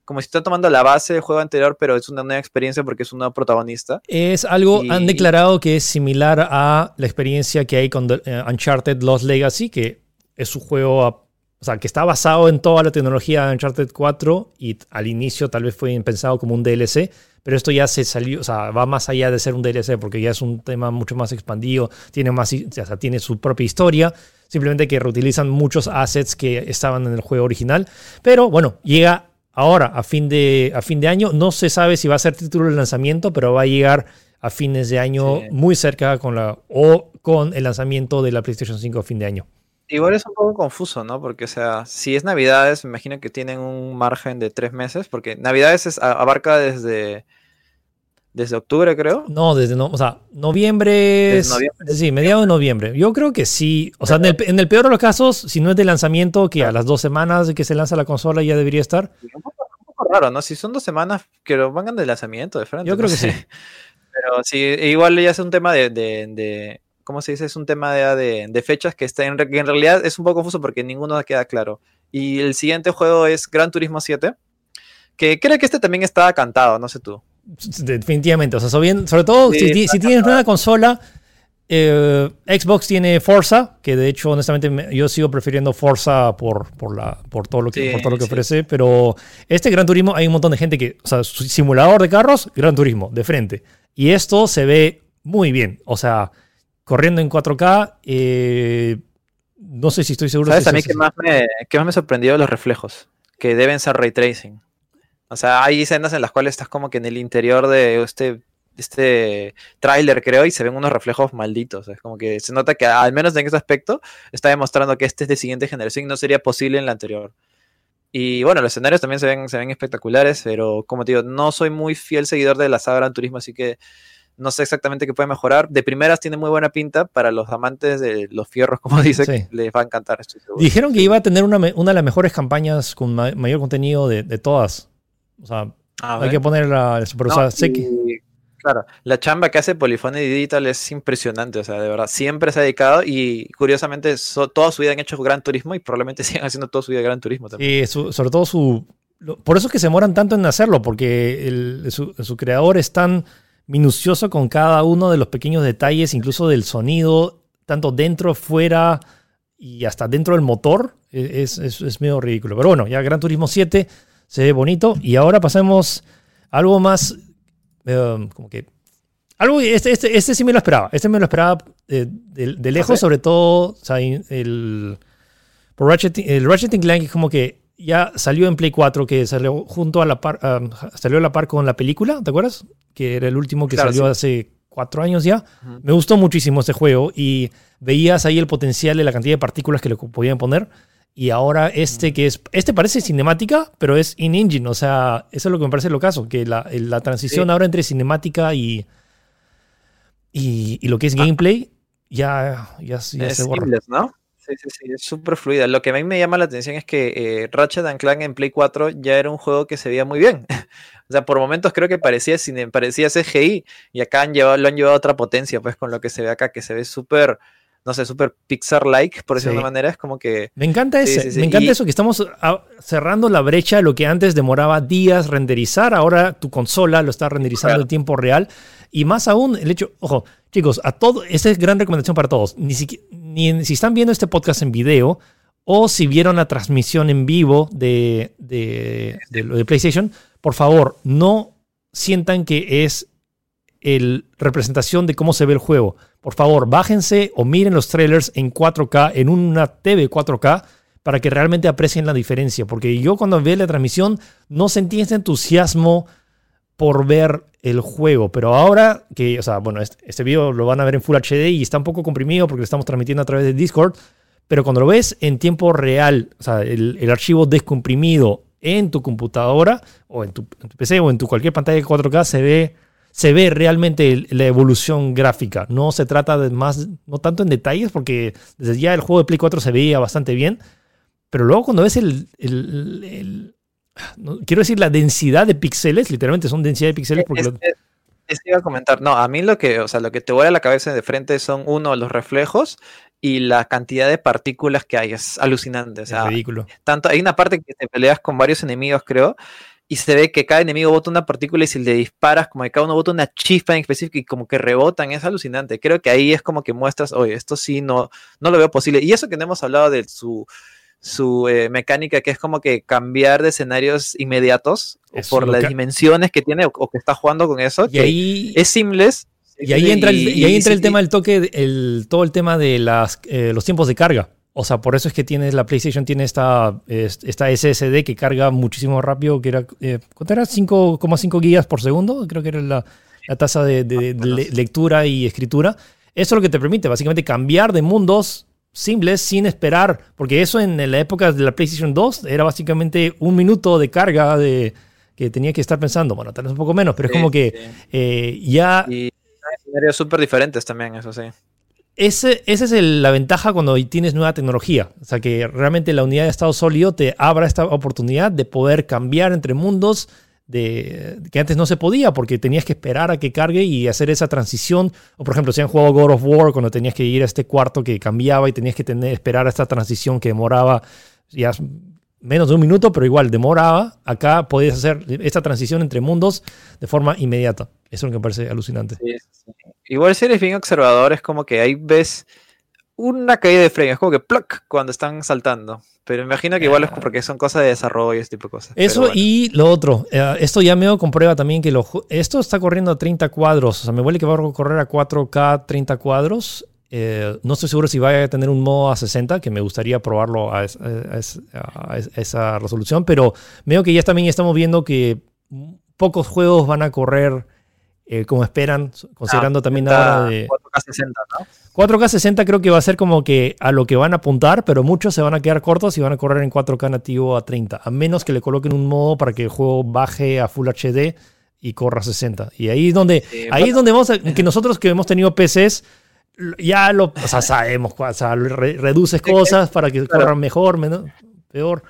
S2: como si están tomando la base del juego anterior, pero es una nueva experiencia porque es un nuevo protagonista.
S1: Es algo, han declarado que es similar a la experiencia que hay con eh, Uncharted Lost Legacy, que es un juego, a- o sea, que está basado en toda la tecnología de Uncharted 4 y al inicio tal vez fue pensado como un DLC, pero esto ya se salió, o sea, va más allá de ser un DLC porque ya es un tema mucho más expandido, tiene, más, o sea, tiene su propia historia, simplemente que reutilizan muchos assets que estaban en el juego original, pero bueno, llega ahora a fin de, a fin de año, no se sabe si va a ser título de lanzamiento, pero va a llegar a fines de año
S2: Sí.
S1: muy cerca con la o con el lanzamiento de la PlayStation 5 a fin de año.
S2: Igual es un poco confuso, ¿no? Porque, o sea, si es Navidades, me imagino que tienen un margen de tres meses, porque Navidades es- abarca desde, desde octubre, creo.
S1: No, desde no, o sea, noviembre,
S2: Desde
S1: es-
S2: noviembre.
S1: sí, mediados de noviembre. Yo creo que sí, o sea, en el, en el peor de los casos, si no es de lanzamiento, que a las dos semanas que se lanza la consola ya debería estar.
S2: Un poco, un poco raro, ¿no? Si son dos semanas, que lo vengan de lanzamiento de frente.
S1: Yo creo
S2: no
S1: que
S2: sé.
S1: sí.
S2: Pero sí, igual ya es un tema de, de, de- ¿cómo se dice? Es un tema de, de, de fechas que, está en, que en realidad es un poco confuso porque ninguno queda claro. Y el siguiente juego es Gran Turismo 7, que creo que este también estaba cantado, no sé tú.
S1: Definitivamente, o sea, so bien- sobre todo
S2: Sí,
S1: si,
S2: está
S1: si tienes una consola, eh, Xbox tiene Forza, que de hecho, honestamente, me- yo sigo prefiriendo Forza por, por, la, por todo lo que,
S2: Sí,
S1: por todo lo que
S2: sí.
S1: ofrece, pero este Gran Turismo hay un montón de gente que, o sea, simulador de carros, Gran Turismo, de frente. Y esto se ve muy bien, o sea, corriendo en 4K, eh, no sé si estoy seguro.
S2: ¿Sabes
S1: si
S2: a mí
S1: eso-
S2: que más me, que más me sorprendió los reflejos? Que deben ser ray tracing. O sea, hay escenas en las cuales estás como que en el interior de este este tráiler, creo, y se ven unos reflejos malditos. Es como que se nota que al menos en ese aspecto está demostrando que este es de siguiente generación y no sería posible en la anterior. Y bueno, los escenarios también se ven, se ven espectaculares, pero como te digo, no soy muy fiel seguidor de la saga Gran Turismo, así que no sé exactamente qué puede mejorar. De primeras tiene muy buena pinta para los amantes de los fierros, como dice, les va a encantar.
S1: Dijeron que iba a tener una, una, de las mejores campañas con mayor contenido de, de todas. O sea, hay que poner la,
S2: Claro, la chamba que hace Polyphony Digital es impresionante, o sea, de verdad, siempre se ha dedicado y curiosamente toda su vida han hecho Gran Turismo y probablemente sigan haciendo toda su vida Gran Turismo también.
S1: Y sobre todo su... Por eso es que se demoran tanto en hacerlo, porque su, creador es tan minucioso con cada uno de los pequeños detalles, incluso del sonido, tanto dentro, fuera y hasta dentro del motor, e, es, es medio ridículo. Pero bueno, ya Gran Turismo 7 se ve bonito y ahora pasemos a algo más Em, como que algo, este, este, este, sí me lo esperaba. Este me lo esperaba eh, de, lejos, sobre todo el, por Ratchet, el Ratchet Clank es como que ya salió en Play 4, que salió junto a la par, salió a la par con la película, ¿te acuerdas? Que era el último que salió hace cuatro años ya. Me gustó muchísimo este juego y veías ahí el potencial de la cantidad de partículas que le podían poner. Y ahora este que es, este parece cinemática, pero es in-engine, o sea, eso es lo que me parece lo caso, que la, la transición ahora entre cinemática y, y, lo que es ah. gameplay ya, ya, ya
S2: se borra. ¿no? Sí, sí, sí, es súper fluida. Lo que a mí me llama la atención es que eh, Ratchet Clank en Play 4 ya era un juego que se veía muy bien. o sea, por momentos creo que parecía, parecía CGI y acá han llevado, lo han llevado a otra potencia, pues con lo que se ve acá, que se ve súper no sé, súper Pixar-like, por decirlo de una manera. Es como que.
S1: Me encanta ese. me encanta eso, que estamos cerrando la brecha de lo que antes demoraba días renderizar. Ahora tu consola lo está renderizando en tiempo real. Y más aún, el hecho. Ojo, chicos, a todo. Esa es gran recomendación para todos. Ni, ni si están viendo este podcast en video o si vieron la transmisión en vivo de, de PlayStation, por favor, no sientan que es el representación de cómo se ve el juego. Por favor, bájense o miren los trailers en 4K, en una TV 4K, para que realmente aprecien la diferencia. Porque yo cuando vi la transmisión no sentí ese entusiasmo por ver el juego. Pero ahora que, o sea, bueno, este, este, video lo van a ver en Full HD y está un poco comprimido porque lo estamos transmitiendo a través de Discord. Pero cuando lo ves en tiempo real, o sea, el, archivo descomprimido en tu computadora o en tu, en tu, PC o en tu cualquier pantalla de 4K se ve se ve realmente la evolución gráfica. No se trata de más, no tanto en detalles, porque desde ya el juego de Play 4 se veía bastante bien, pero luego cuando ves el, quiero decir la densidad de píxeles, literalmente son densidad de píxeles porque...
S2: Es, iba a comentar, no, a mí lo que, o sea, lo que te vuela la cabeza de frente son uno, los reflejos y la cantidad de partículas que hay, es alucinante. O sea,
S1: es ridículo.
S2: Tanto, hay una parte que te peleas con varios enemigos, creo, y se ve que cada enemigo bota una partícula y si le disparas, como que cada uno bota una chispa en específico y como que rebotan, es alucinante. Creo que ahí es como que muestras, oye, esto sí no, no lo veo posible. Y eso que no hemos hablado de su, su eh, mecánica, que es como que cambiar de escenarios inmediatos por las dimensiones que tiene o, que está jugando con eso.
S1: Y ahí
S2: es seamless.
S1: Y ahí entra el, y, ahí entra el tema del toque, el, todo el tema de las, eh, los tiempos de carga. O sea, por eso es que tienes, la PlayStation tiene esta, esta SSD que carga muchísimo rápido, que era, eh, ¿cuánto era? 5,5 gigas por segundo, creo que era la, tasa de, lectura y escritura. Eso es lo que te permite básicamente cambiar de mundos simples sin esperar, porque eso en la época de la PlayStation 2 era básicamente un minuto de carga de que tenía que estar pensando, bueno, tal vez un poco menos, pero es como que eh, ya...
S2: Y escenarios súper diferentes también, eso sí.
S1: Ese, esa es la ventaja cuando tienes nueva tecnología. O sea, que realmente la unidad de estado sólido te abra esta oportunidad de poder cambiar entre mundos de, que antes no se podía porque tenías que esperar a que cargue y hacer esa transición. O por ejemplo, si han jugado God of War, cuando tenías que ir a este cuarto que cambiaba y tenías que tener, esperar a esta transición que demoraba ya menos de un minuto, pero igual demoraba. Acá podías hacer esta transición entre mundos de forma inmediata. Eso es lo que me parece alucinante.
S2: Igual si eres bien observador, es como que ahí ves una caída de frame, es como que pluck cuando están saltando. Pero imagino que igual es porque son cosas de desarrollo y ese tipo de cosas.
S1: Eso y lo otro, eh, esto ya me comprueba también que lo, esto está corriendo a 30 cuadros, o sea, me huele que va a correr a 4K 30 cuadros. Eh, no estoy seguro si vaya a tener un modo a 60, que me gustaría probarlo a, esa resolución, pero veo que ya también estamos viendo que pocos juegos van a correr eh, como esperan, considerando
S2: Ah,
S1: también
S2: está
S1: ahora de
S2: 4K 60, ¿no?
S1: 4K 60 creo que va a ser como que a lo que van a apuntar, pero muchos se van a quedar cortos y van a correr en 4K nativo a 30, a menos que le coloquen un modo para que el juego baje a Full HD y corra 60. Y ahí es donde,
S2: Sí,
S1: ahí es donde vamos a, que nosotros que hemos tenido PCs, ya lo, o sea, sabemos, o sea, re- reduces cosas para que
S2: claro.
S1: corran mejor, menos, peor.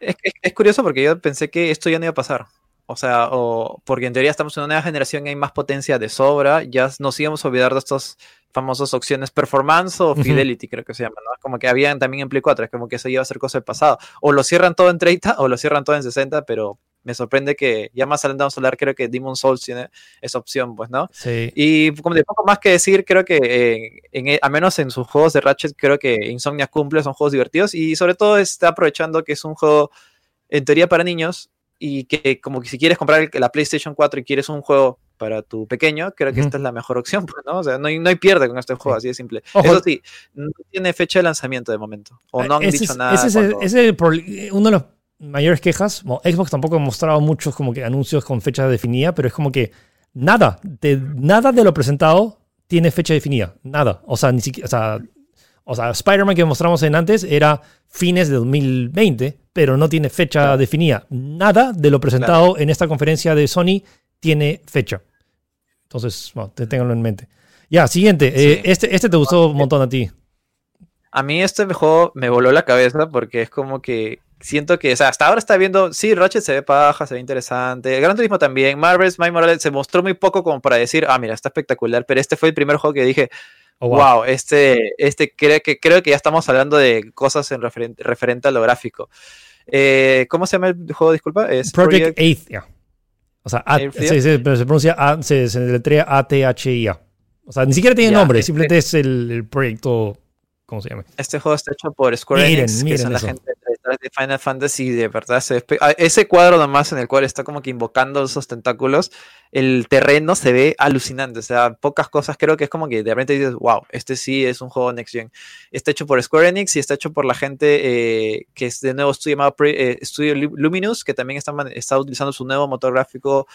S2: Es, es- es curioso porque yo pensé que esto ya no iba a pasar. O sea, o, porque en teoría estamos en una nueva generación y hay más potencia de sobra. Ya nos íbamos a olvidar de estas famosas opciones performance o fidelity, creo que se llaman, ¿no? Como que habían también en Play 4, es como que eso iba a ser cosa del pasado. O lo cierran todo en 30 o lo cierran todo en 60, pero me sorprende que ya más adelante vamos a hablar, creo que Demon Souls tiene esa opción, pues, ¿no?
S1: Sí.
S2: Y como de poco más que decir, creo que eh, en, e- al menos en sus juegos de Ratchet, creo que Insomnia cumple, son juegos divertidos y sobre todo está aprovechando que es un juego en teoría para niños y que como que si quieres comprar el- la PlayStation 4 y quieres un juego para tu pequeño, creo que esta es la mejor opción, ¿no? O sea, no hay, no hay pierde con este juego,
S1: Sí.
S2: así de simple.
S1: Ojo.
S2: Eso sí, no tiene fecha de lanzamiento de momento, o no han
S1: Ese
S2: dicho
S1: es-
S2: nada.
S1: ese es el- ese es prole- uno de los mayores quejas. Bueno, Xbox tampoco ha mostrado muchos como que anuncios con fecha definida, pero es como que nada, de, nada de lo presentado tiene fecha definida. Nada. O sea, ni siquiera. O sea, o sea, Spider-Man que mostramos en antes era fines de 2020, pero no tiene fecha
S2: Claro.
S1: definida. Nada de lo presentado en esta conferencia de Sony tiene fecha. Entonces, bueno, te- ténganlo en mente. Ya, siguiente. Eh, este, este te gustó un montón a ti.
S2: A mí este juego me voló la cabeza porque es como que siento que, o sea, hasta ahora está viendo, sí, Ratchet se ve paja, se ve interesante, Gran Turismo también, Marvel's My Morales se mostró muy poco como para decir, ah, mira, está espectacular, pero este fue el primer juego que dije,
S1: Oh,
S2: wow, este, este creo que, creo que ya estamos hablando de cosas en referente, referente a lo gráfico. Eh, ¿Cómo se llama el juego? Disculpa, es
S1: Project Athia. O sea, A-
S2: Athia.
S1: sí, sí, pero se pronuncia A, se, se deletrea A-T-H-I-A. O sea, ni siquiera tiene nombre, simplemente es el, el proyecto, ¿cómo se llama?
S2: Este juego está hecho por Square
S1: Miren,
S2: Enix, que
S1: miren
S2: son la gente de Final Fantasy, de verdad. se ah, ese cuadro nomás en el cual está como que invocando esos tentáculos, el terreno se ve alucinante. O sea, pocas cosas creo que es como que de repente dices, wow, este sí es un juego Next Gen. Está hecho por Square Enix y está hecho por la gente eh, que es de nuevo estudio eh, Studio Lu- Luminous, que también está, está utilizando su nuevo motor gráfico,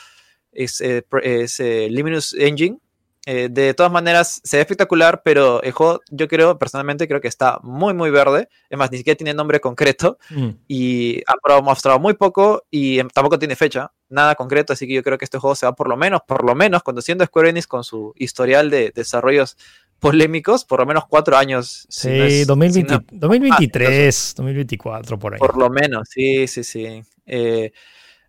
S2: es, eh, eh, Luminous Engine. Eh, de todas maneras, se ve espectacular, pero el juego, yo creo, personalmente, creo que está muy, muy verde. Es más, ni siquiera tiene nombre concreto
S1: Mm.
S2: y ha mostrado muy poco y em, tampoco tiene fecha, nada concreto. Así que yo creo que este juego se va por lo menos, por lo menos, conduciendo Square Enix con su historial de desarrollos polémicos, por lo menos cuatro años. si
S1: Sí,
S2: no es-
S1: 2020
S2: si no-
S1: 2023, 2024, por ahí.
S2: por lo menos, sí, sí, sí. Eh,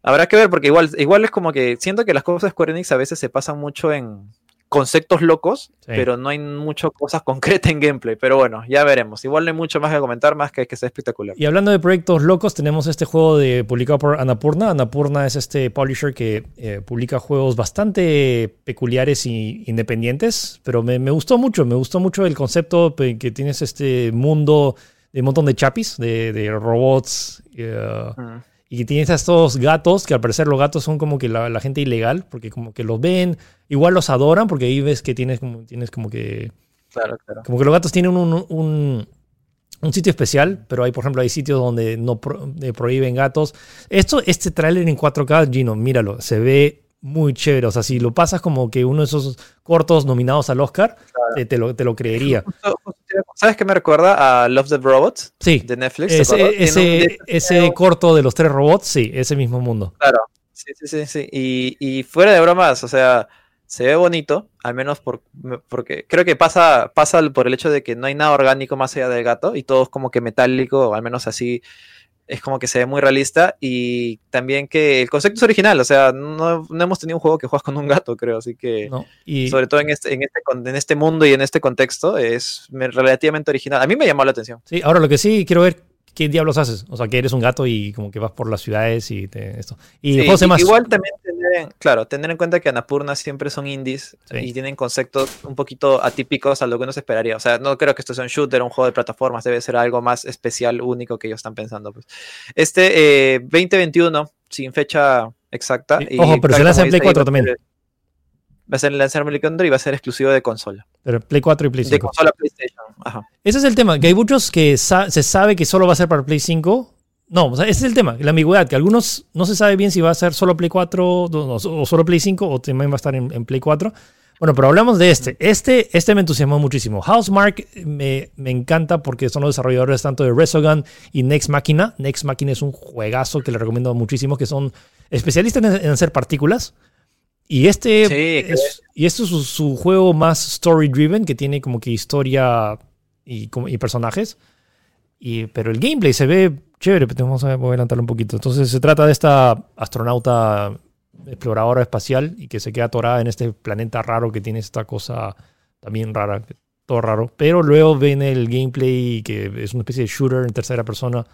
S2: habrá que ver, porque igual, igual es como que siento que las cosas de Square Enix a veces se pasan mucho en conceptos locos,
S1: Sí.
S2: pero no hay muchas cosas concretas en gameplay. Pero bueno, ya veremos. Igual no hay mucho más que comentar, más que que sea espectacular.
S1: Y hablando de proyectos locos, tenemos este juego de, publicado por Annapurna. Annapurna es este publisher que eh, publica juegos bastante peculiares e independientes, pero me, me gustó mucho, me gustó mucho el concepto que tienes este mundo de un montón de chapis, de, de robots, eh,
S2: Mm.
S1: Y que tienes a estos gatos, que al parecer los gatos son como que la, la gente ilegal, porque como que los ven, igual los adoran, porque ahí ves que tienes como, tienes como que
S2: Claro, claro.
S1: como que los gatos tienen un, un- un sitio especial, pero hay, por ejemplo, hay sitios donde no pro- eh, prohíben gatos. Esto, este tráiler en 4K, Gino, míralo, se ve muy chévere. O sea, si lo pasas como que uno de esos cortos nominados al Oscar, te, te lo, te lo creería.
S2: Justo- justo- ¿Sabes qué me recuerda a Love the Robots
S1: Sí,
S2: de Netflix? ¿te
S1: ese, ese, ese corto de los tres robots, sí, ese mismo mundo.
S2: Claro, sí, sí, sí, sí. Y, y fuera de bromas, o sea, se ve bonito, al menos por, porque creo que pasa, pasa por el hecho de que no hay nada orgánico más allá del gato y todo es como que metálico, o al menos así es como que se ve muy realista y también que el concepto es original, o sea, no, no hemos tenido un juego que juegas con un gato, creo, así que
S1: ¿no? Y,
S2: sobre todo en este, en, este, en este mundo y en este contexto es me- relativamente original. A mí me llamó la atención.
S1: sí, ahora lo que sí quiero ver. ¿Qué diablos haces? O sea, que eres un gato y como que vas por las ciudades y te, esto. Y
S2: Sí, i-
S1: llama
S2: Igual también tener, en- claro, tener en cuenta que Anapurna siempre son indies
S1: Sí.
S2: y tienen conceptos un poquito atípicos a lo que uno se esperaría. O sea, no creo que esto sea un shooter, un juego de plataformas, debe ser algo más especial, único que ellos están pensando. Pues. Este eh, 2021, sin fecha exacta.
S1: Sí,
S2: y
S1: ojo, pero se lanza en Play
S2: dice ahí,
S1: 4
S2: va a
S1: también.
S2: Va a ser lanzar en Play 4 y va a ser exclusivo de consola.
S1: Pero Play 4 y Play
S2: De
S1: 5.
S2: consola PlayStation. Ajá.
S1: Ese es el tema, que hay muchos que sa- se sabe que solo va a ser para Play 5. No, o sea, ese es el tema, la ambigüedad, que algunos no se sabe bien si va a ser solo Play 4 o, solo Play 5 o también va a estar en, Play 4. Bueno, pero hablamos de este. Este, este me entusiasmó muchísimo. Housemark me, me encanta porque son los desarrolladores tanto de Resogun y Next Machina. Next Machina es un juegazo que le recomiendo muchísimo, que son especialistas en, hacer partículas. Y este es, y este es su, juego más story driven, que tiene como que historia y, y personajes. Y, pero el gameplay se ve chévere, pero vamos a adelantarlo un poquito. Entonces se trata de esta astronauta exploradora espacial y que se queda atorada en este planeta raro que tiene esta cosa también rara, todo raro. Pero luego ven el gameplay que es una especie de shooter en tercera persona.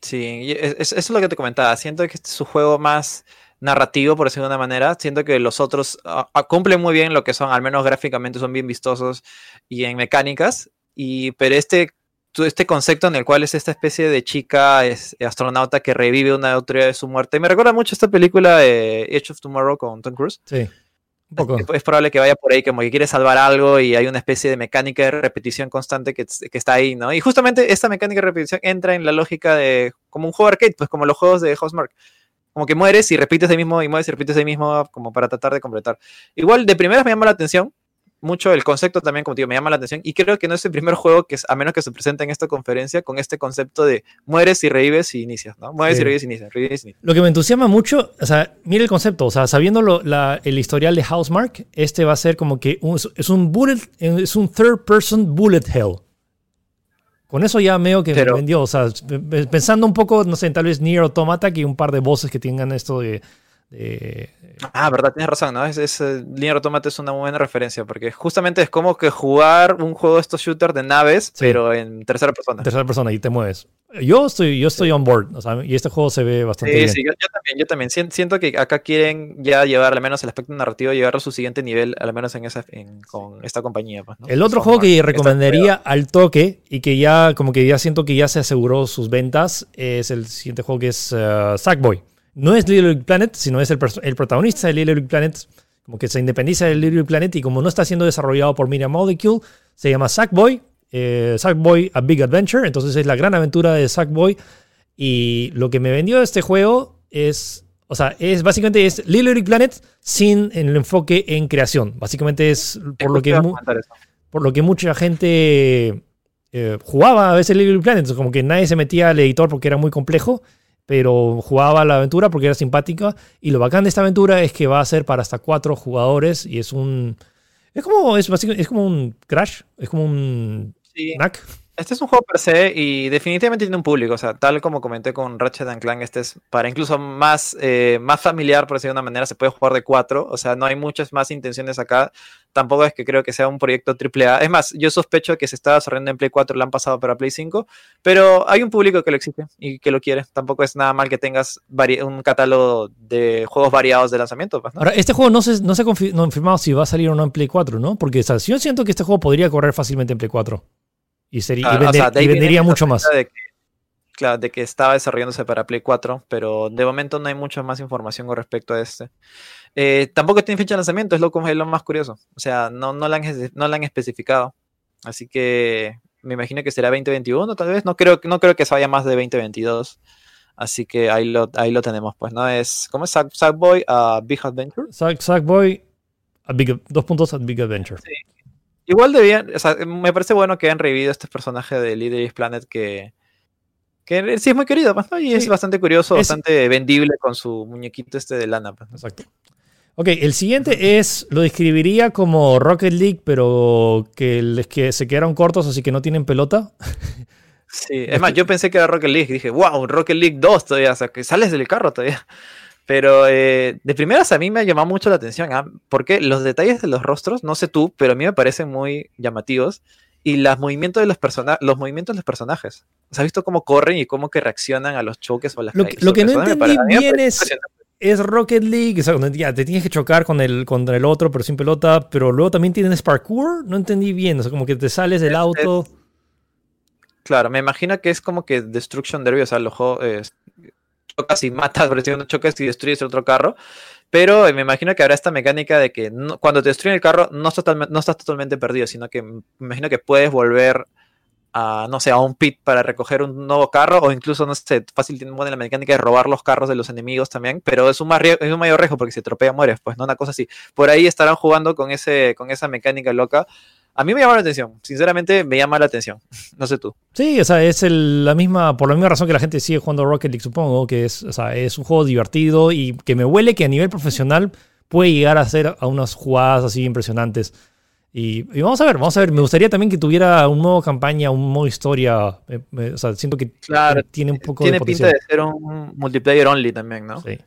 S2: Sí, eso es lo que te comentaba. Siento que este es su juego más narrativo, por decirlo de una manera. Siento que los otros ah, ah, cumplen muy bien lo que son, al menos gráficamente son bien vistosos y en mecánicas. Y, pero este este concepto en el cual es esta especie de chica es, astronauta que revive una autoridad de su muerte. Me recuerda mucho esta película de Edge of Tomorrow con Tom Cruise.
S1: Sí.
S2: Un poco. Es, probable que vaya por ahí como que quiere salvar algo y hay una especie de mecánica de repetición constante que, que, está ahí, ¿no? Y justamente esta mecánica de repetición entra en la lógica de como un juego arcade, pues como los juegos de Housemark. Como que mueres y repites el mismo y mueres y repites el mismo como para tratar de completar. Igual de primeras me llama la atención mucho el concepto también, como digo, me llama la atención. Y creo que no es el primer juego que, a menos que se presente en esta conferencia, con este concepto de mueres y revives y inicias, ¿no? Mueres y revives y inicias,
S1: Lo que me entusiasma mucho, o sea, mira el concepto, o sea, sabiendo el historial de Housemark, este va a ser como que es un bullet, es un third person bullet hell. Con eso ya veo que me vendió, o sea, pensando un poco, no sé, tal vez Nier Automata, que un par de voces que tengan esto de
S2: ah, verdad, tienes razón, ¿no? Es, es, Linear Automata es una buena referencia, porque justamente es como que jugar un juego de estos shooters de naves, pero en tercera persona.
S1: Tercera persona y te mueves. Yo estoy, yo estoy on board, o sea, y este juego se ve bastante bien.
S2: Sí, yo, también, yo también. Siento que acá quieren ya llevar al menos el aspecto narrativo, llevarlo a su siguiente nivel, al menos en esa, con esta compañía. Pues,
S1: el otro juego que recomendaría al toque y que ya, como que ya siento que ya se aseguró sus ventas, es el siguiente juego que es uh, Sackboy. No es Little Big Planet, sino es el, el protagonista de Little Big Planet, como que se independiza de Little Big Planet y como no está siendo desarrollado por Media Molecule, se llama Sackboy, eh, Sackboy A Big Adventure, entonces es la gran aventura de Sackboy y lo que me vendió este juego es, o sea, es básicamente es Little Big Planet sin el enfoque en creación, básicamente es por lo que, por lo que mucha gente eh, jugaba a veces Little Big Planet, como que nadie se metía al editor porque era muy complejo pero jugaba la aventura porque era simpática. Y lo bacán de esta aventura es que va a ser para hasta cuatro jugadores y es un. Es como, es, es como un Crash, es como un. Sí.
S2: Este es un juego per se y definitivamente tiene un público. O sea, tal como comenté con Ratchet Clank, este es para incluso más, eh, más familiar, por decirlo de una manera. Se puede jugar de cuatro. O sea, no hay muchas más intenciones acá. Tampoco es que creo que sea un proyecto AAA. Es más, yo sospecho que se está desarrollando en Play 4, lo han pasado para Play 5. Pero hay un público que lo exige y que lo quiere. Tampoco es nada mal que tengas un catálogo de juegos variados de lanzamiento. Pues,
S1: Ahora, este juego no se, no se ha confirmado si va a salir o no en Play 4, ¿no? Porque o yo siento que este juego podría correr fácilmente en Play 4. Y, sería, ah, vendería mucho más.
S2: De que, claro, de que estaba desarrollándose para Play 4, pero de momento no hay mucha más información con respecto a este. Eh, tampoco tiene fecha de lanzamiento, es lo, es lo más curioso. O sea, no, no, la han, no la han especificado. Así que me imagino que será 2021, tal vez. No creo, no creo que se vaya más de 2022. Así que ahí lo, ahí lo tenemos, pues, ¿no? Es, ¿cómo es? Sackboy a Big Adventure.
S1: Sackboy a Big, dos puntos a Big Adventure. Sí.
S2: Igual debían, o sea, me parece bueno que hayan revivido este personaje de Leader Planet que, que sí es muy querido, pues, Y es bastante curioso, bastante vendible con su muñequito este de lana. Pues,
S1: Exacto. Ok, el siguiente es, lo describiría como Rocket League, pero que, les, que se quedaron cortos, así que no tienen pelota.
S2: Sí, es más, yo pensé que era Rocket League, dije, wow, Rocket League 2 todavía, o sea, que sales del carro todavía. Pero eh, de primeras a mí me ha llamado mucho la atención, ¿ah? porque los detalles de los rostros, no sé tú, pero a mí me parecen muy llamativos. Y los movimientos de los, los movimientos de los personajes. ¿Has visto cómo corren y cómo que reaccionan a los choques o las
S1: Lo, lo que no entendí bien es, es Rocket League, o sea, ya te tienes que chocar con el, contra el otro, pero sin pelota, pero luego también tienes parkour, no entendí bien, o sea, como que te sales del auto.
S2: claro, me imagino que es como que Destruction Derby, o sea, los juegos, chocas y matas, no chocas y destruyes el otro carro. Pero me imagino que habrá esta mecánica de que cuando te destruyen el carro no estás, totalmente perdido, sino que me imagino que puedes volver a, no sé, a un pit para recoger un nuevo carro, o incluso, no sé, fácil tiene la mecánica de robar los carros de los enemigos también, pero es un, más es un mayor riesgo porque si tropea mueres, pues, ¿no? Una cosa así. Por ahí estarán jugando con, ese, con esa mecánica loca. A mí me llama la atención, sinceramente me llama la atención. No sé tú.
S1: Sí, o sea, es la misma, por la misma razón que la gente sigue jugando Rocket League, supongo, que es, o sea, es un juego divertido y que me huele que a nivel profesional puede llegar a hacer a unas jugadas así impresionantes. Y, vamos a ver, vamos a ver. Me gustaría también que tuviera un modo campaña, un modo historia. o sea, siento que tiene un poco
S2: tiene pinta de ser un multiplayer only también, ¿no?
S1: Sí.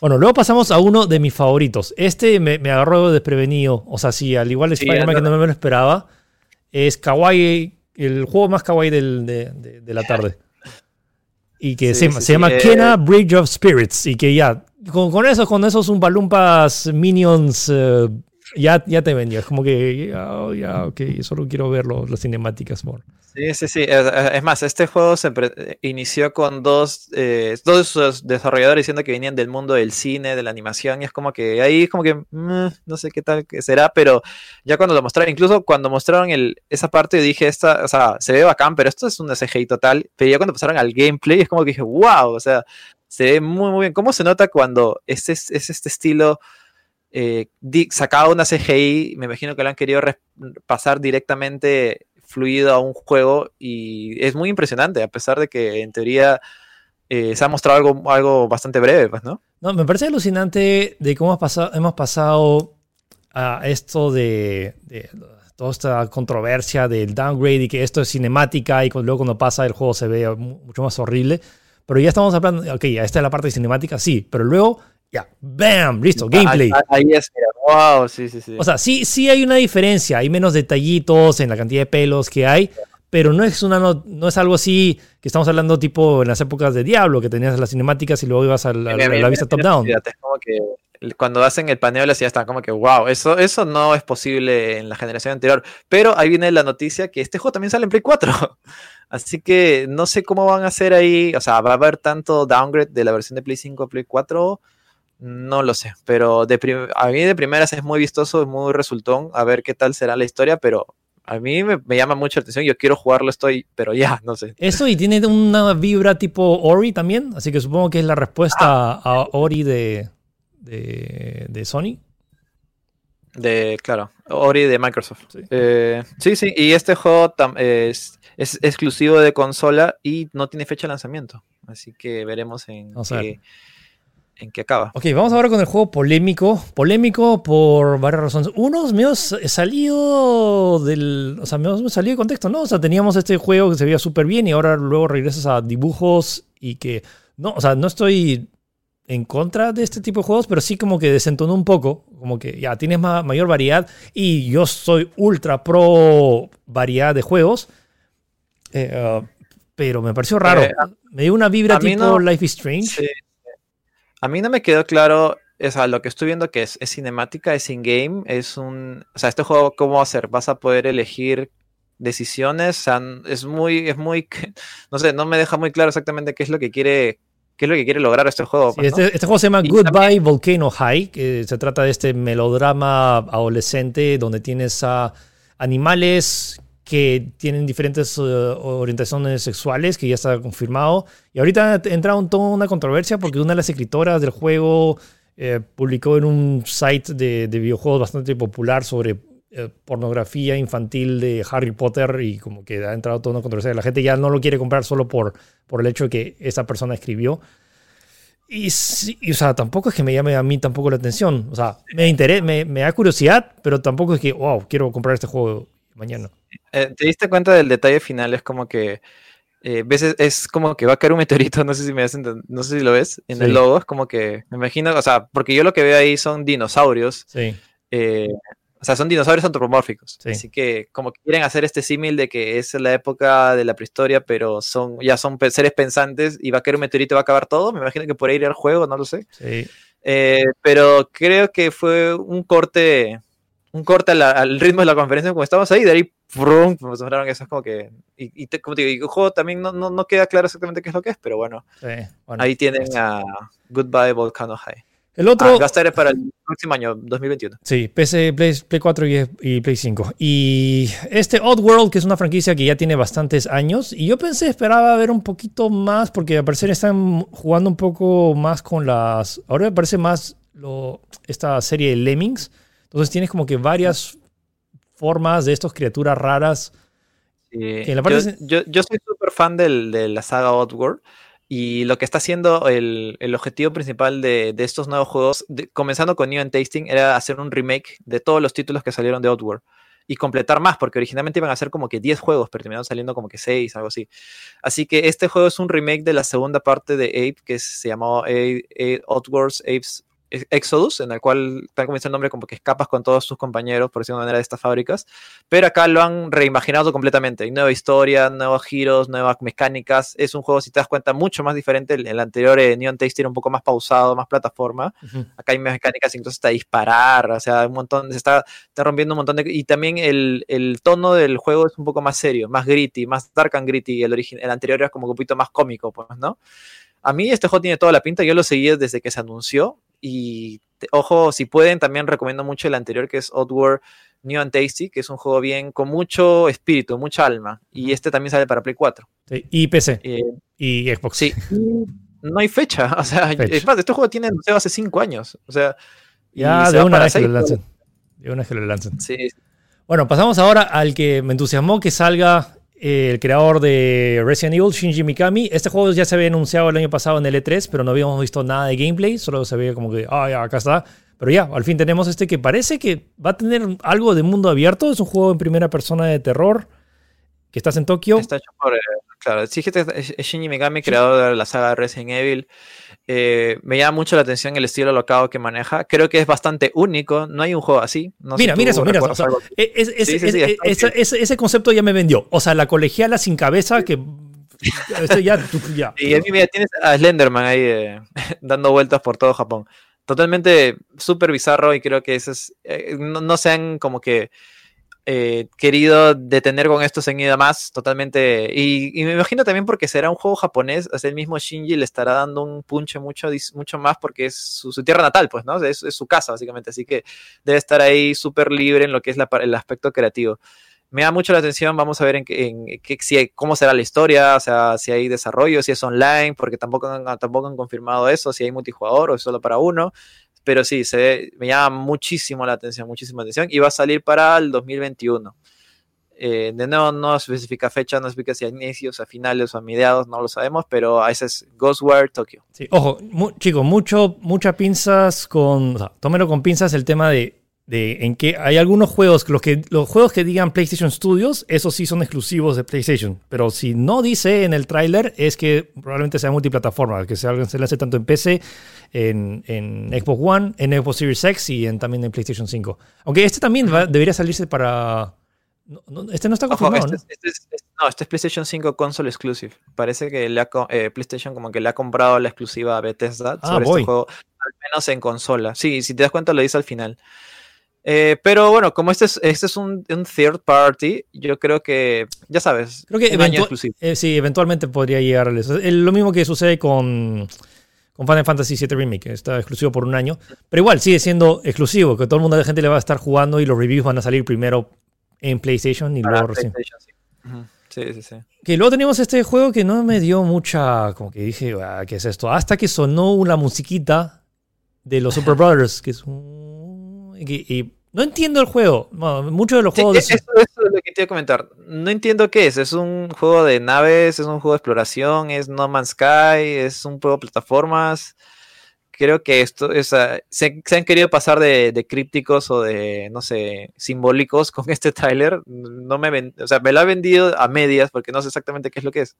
S1: Bueno, luego pasamos a uno de mis favoritos. Este me, agarró desprevenido. O sea, sí, al igual de Spider-Man que no me lo esperaba. Es Kawaii, el juego más kawaii de, la tarde. Y que se, llama eh, Kena Bridge of Spirits. Y que ya, con, con esos, con esos un balumpas minions eh, ya, ya te venía, es como que, ya, ya, ok, solo quiero ver las cinemáticas more.
S2: Sí, sí, sí. Es más, este juego se inició con dos, eh, dos desarrolladores diciendo que venían del mundo del cine, de la animación, y es como que ahí es como que, mm, no sé qué tal que será, pero ya cuando lo mostraron, incluso cuando mostraron el, esa parte, dije, esta, o sea, se ve bacán, pero esto es un CGI total, pero ya cuando pasaron al gameplay, es como que dije, wow, o sea, se ve muy, muy bien. ¿Cómo se nota cuando es, es este estilo eh, sacado una CGI, me imagino que lo han querido pasar directamente fluido a un juego y es muy impresionante, a pesar de que en teoría eh, se ha mostrado algo, algo bastante breve, pues, ¿no?
S1: No, me parece alucinante de cómo hemos pasado, hemos pasado a esto de, toda esta controversia del downgrade y que esto es cinemática y luego cuando pasa el juego se ve mucho más horrible. Pero ya estamos hablando, ok, esta es la parte cinemática, sí, pero luego ya, bam, listo, gameplay.
S2: Ahí, es, wow, sí, sí, sí.
S1: O sea, sí, sí hay una diferencia, hay menos detallitos en la cantidad de pelos que hay, pero no es, una, no, es algo así que estamos hablando tipo en las épocas de Diablo, que tenías las cinemáticas y luego ibas a la, vista top-down.
S2: Es como que cuando hacen el paneo así ya está como que wow, eso, eso no es posible en la generación anterior. Pero ahí viene la noticia que este juego también sale en Play 4. Así que no sé cómo van a hacer ahí. O sea, va a haber tanto downgrade de la versión de Play 5 a Play 4 no lo sé, pero de a mí de primeras es muy vistoso, es muy resultón, a ver qué tal será la historia, pero a mí me, llama mucho la atención, yo quiero jugarlo, estoy, pero ya, no sé.
S1: Eso y tiene una vibra tipo Ori también, así que supongo que es la respuesta ah. a Ori de, de, Sony.
S2: De, claro, Ori de Microsoft. Eh, sí, sí, y este juego es, es, exclusivo de consola y no tiene fecha de lanzamiento, así que veremos en qué en qué acaba.
S1: Ok, vamos ahora con el juego polémico. Polémico por varias razones. Uno, me salido del. O sea, me salido de contexto, ¿no? O sea, teníamos este juego que se veía súper bien y ahora luego regresas a dibujos y que. No, o sea, no estoy en contra de este tipo de juegos, pero sí como que desentonó un poco. Como que ya tienes mayor variedad y yo soy ultra pro variedad de juegos. Eh, uh, pero me pareció raro. Eh, me dio una vibra tipo Life is Strange.
S2: A mí no me quedó claro, o sea, lo que estoy viendo que es, cinemática, es in-game, es un... O sea, este juego, ¿cómo va a ser? ¿Vas a poder elegir decisiones? O sea, es muy, es muy... No sé, no me deja muy claro exactamente qué es lo que quiere qué es lo que quiere lograr este juego.
S1: Pues, este, este, juego se llama Goodbye Volcano High, que se trata de este melodrama adolescente donde tienes a animales que tienen diferentes eh, orientaciones sexuales, que ya está confirmado. Y ahorita ha entrado en toda una controversia porque una de las escritoras del juego eh, publicó en un site de, videojuegos bastante popular sobre eh, pornografía infantil de Harry Potter y como que ha entrado toda una controversia. La gente ya no lo quiere comprar solo por, por el hecho de que esa persona escribió. Y, o sea, tampoco es que me llame a mí tampoco la atención. O sea, me, interesa, me, me da curiosidad, pero tampoco es que, wow, quiero comprar este juego mañana.
S2: Eh, ¿Te diste cuenta del detalle final? Es como que eh, ves, es como que va a caer un meteorito, no sé si me no sé si lo ves en el logo, es como que me imagino, o sea, porque yo lo que veo ahí son dinosaurios.
S1: Sí.
S2: Eh, o sea, son dinosaurios antropomórficos. Así que como que quieren hacer este símil de que es la época de la prehistoria, pero son ya son seres pensantes y va a caer un meteorito y va a acabar todo. Me imagino que por ahí ir al juego, no lo sé.
S1: Sí.
S2: pero creo que fue un corte un corte al, ritmo de la conferencia como estamos ahí, de ahí brum, me sonaron esas como que y, como te digo, el juego también no, no, queda claro exactamente qué es lo que es, pero bueno, ahí tienen a Goodbye Volcano High.
S1: El otro.
S2: Ah, va a estar para el próximo año, 2021.
S1: Sí, PC, Play, Play 4 y, y, Play 5. Y este Oddworld, que es una franquicia que ya tiene bastantes años. Y yo pensé, esperaba ver un poquito más, porque al parecer están jugando un poco más con las. Ahora me parece más lo, esta serie de Lemmings. Entonces tienes como que varias formas de estas criaturas raras.
S2: Sí. La parte yo, yo, yo, soy súper fan del, de la saga Oddworld. Y lo que está haciendo el, el objetivo principal de, de, estos nuevos juegos, de, comenzando con New and Tasting, era hacer un remake de todos los títulos que salieron de Outward y completar más, porque originalmente iban a ser como que 10 juegos, pero terminaron saliendo como que 6, algo así. Así que este juego es un remake de la segunda parte de Ape, que se llamó Outwards Apes Exodus, en el cual, tal como dice el nombre, como que escapas con todos tus compañeros, por decirlo de manera, de estas fábricas. Pero acá lo han reimaginado completamente. Hay nueva historia, nuevos giros, nuevas mecánicas. Es un juego, si te das cuenta, mucho más diferente. El, el anterior, eh, Neon Taste, era un poco más pausado, más plataforma. Uh -huh. Acá hay mecánicas, incluso hasta disparar, o sea, un montón, se está, está rompiendo un montón de... Y también el, el, tono del juego es un poco más serio, más gritty, más dark and gritty. El, el anterior era como un poquito más cómico, pues, ¿no? A mí este juego tiene toda la pinta, yo lo seguí desde que se anunció y ojo, si pueden, también recomiendo mucho el anterior que es Oddworld New and Tasty, que es un juego bien con mucho espíritu, mucha alma. Y este también sale para Play 4.
S1: Sí, y PC. Eh, y Xbox.
S2: Sí. No hay fecha. O sea, fecha. es más, este juego tiene anunciado hace 5 años. O sea,
S1: ya de una vez que lo lancen. De una vez que lo lancen.
S2: Sí.
S1: Bueno, pasamos ahora al que me entusiasmó que salga el creador de Resident Evil, Shinji Mikami. Este juego ya se había anunciado el año pasado en el E3, pero no habíamos visto nada de gameplay, solo se veía como que, ah, ya, acá está. Pero ya, al fin tenemos este que parece que va a tener algo de mundo abierto. Es un juego en primera persona de terror que estás en Tokio.
S2: Está hecho por, eh, claro, sí, es Shinji Mikami, creador de la saga de Resident Evil. Eh, me llama mucho la atención el estilo locado que maneja. Creo que es bastante único. No hay un juego así. No
S1: mira, mira eso, mira eso. Ese, concepto ya me vendió. O sea, la colegiala sin cabeza que. ya, ya.
S2: Y a mí mira, tienes a Slenderman ahí eh, dando vueltas por todo Japón. Totalmente súper bizarro y creo que eso es. Eh, no, no sean como que eh, querido detener con esto seguida más, totalmente. Y, y, me imagino también porque será un juego japonés, o el mismo Shinji le estará dando un punche mucho, mucho más porque es su, su tierra natal, pues, ¿no? Es, es, su casa, básicamente. Así que debe estar ahí súper libre en lo que es la, el aspecto creativo. Me da mucho la atención, vamos a ver en, en, en si hay, cómo será la historia, o sea, si hay desarrollo, si es online, porque tampoco han, tampoco han confirmado eso, si hay multijugador o es solo para uno pero sí, se me llama muchísimo la atención, muchísima atención, y va a salir para el 2021. Eh, de nuevo, no especifica fecha, no especifica si a inicios, a finales o a mediados, no lo sabemos, pero ese es Ghostwire Tokyo.
S1: Sí, ojo, mu chicos, mucho, muchas pinzas con, o sea, tómelo con pinzas el tema de de en que hay algunos juegos, los, que, los juegos que digan PlayStation Studios, esos sí son exclusivos de PlayStation. Pero si no dice en el tráiler, es que probablemente sea multiplataforma, que se, se lance tanto en PC, en, en, Xbox One, en Xbox Series X y en, también en PlayStation 5. Aunque este también va, debería salirse para... No, no, este no está confirmado,
S2: Ojo, este, ¿no? Este, este, no, este es PlayStation 5 Console Exclusive. Parece que le ha, eh, PlayStation como que le ha comprado la exclusiva a Bethesda
S1: ah,
S2: sobre
S1: voy.
S2: este juego, al menos en consola. Sí, si te das cuenta lo dice al final. Eh, pero bueno, como este es, este es un, un, third party, yo creo que, ya sabes,
S1: creo que eventu eh, sí, eventualmente podría llegar a eso. Lo mismo que sucede con, con Final Fantasy VII Remake, está exclusivo por un año. Pero igual sigue siendo exclusivo, que todo el mundo de gente le va a estar jugando y los reviews van a salir primero en PlayStation y
S2: Para
S1: luego recién.
S2: Sí. Uh -huh. sí, sí, sí.
S1: Que luego tenemos este juego que no me dio mucha, como que dije, ah, ¿qué es esto? Hasta que sonó una musiquita de los Super Brothers, que es un... Y, y no entiendo el juego. Bueno, muchos de los juegos.
S2: Sí, de... eso, eso, es lo que te iba a comentar. No entiendo qué es. Es un juego de naves, es un juego de exploración, es No Man's Sky, es un juego de plataformas. Creo que esto es, uh, se, se, han querido pasar de, de, crípticos o de, no sé, simbólicos con este tráiler. No me ven, o sea, me lo ha vendido a medias porque no sé exactamente qué es lo que es.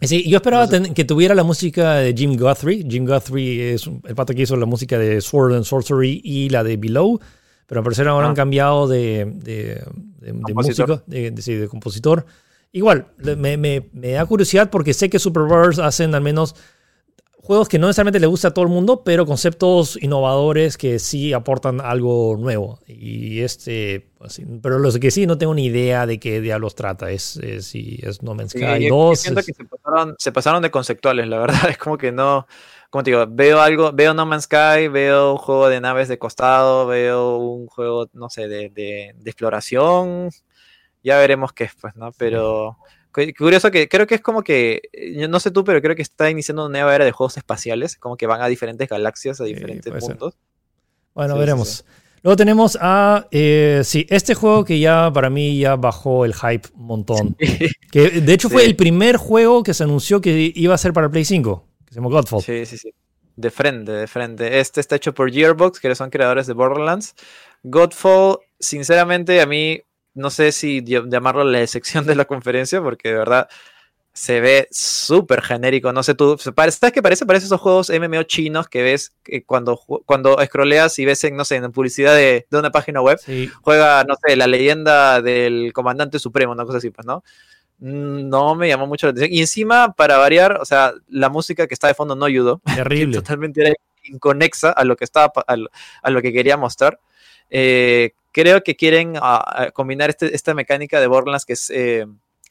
S1: Sí, yo esperaba sé. que tuviera la música de Jim Guthrie. Jim Guthrie es el pato que hizo la música de Sword and Sorcery y la de Below, pero al parecer ahora ah. han cambiado de, de, de, de músico, de, sí, de, compositor. Igual, me, me, me, da curiosidad porque sé que Superbirds hacen al menos juegos que no necesariamente le gusta a todo el mundo, pero conceptos innovadores que sí aportan algo nuevo. Y este, pues, pero los que sí no tengo ni idea de qué diablos trata. Es, es, si es No Man's Sky 2.
S2: siento que se pasaron, se pasaron, de conceptuales, la verdad. Es como que no, como te digo, veo algo, veo No Man's Sky, veo un juego de naves de costado, veo un juego, no sé, de, de, de exploración. Ya veremos qué es, pues, ¿no? Pero curioso que creo que es como que, yo no sé tú, pero creo que está iniciando una nueva era de juegos espaciales, como que van a diferentes galaxias, a diferentes puntos.
S1: Bueno, veremos. Luego tenemos a, eh, sí, este juego que ya para mí ya bajó el hype un montón. Que de hecho fue el primer juego que se anunció que iba a ser para Play 5, que se llama Godfall.
S2: Sí, sí, sí. De frente, de frente. Este está hecho por Gearbox, que son creadores de Borderlands. Godfall, sinceramente, a mí no sé si llamarlo la excepción de la conferencia, porque de verdad se ve súper genérico. No sé, tú, ¿sabes qué parece? Parece esos juegos MMO chinos que ves cuando, cuando scrolleas y ves en, no sé, en publicidad de, una página web, juega, no sé, la leyenda del comandante supremo, una cosa así, pues, ¿no? No me llamó mucho la atención. Y encima, para variar, o sea, la música que está de fondo no ayudó.
S1: Terrible.
S2: totalmente era inconexa a lo que estaba, a lo, que quería mostrar. Eh, creo que quieren ah, combinar este, esta mecánica de Borderlands que es eh,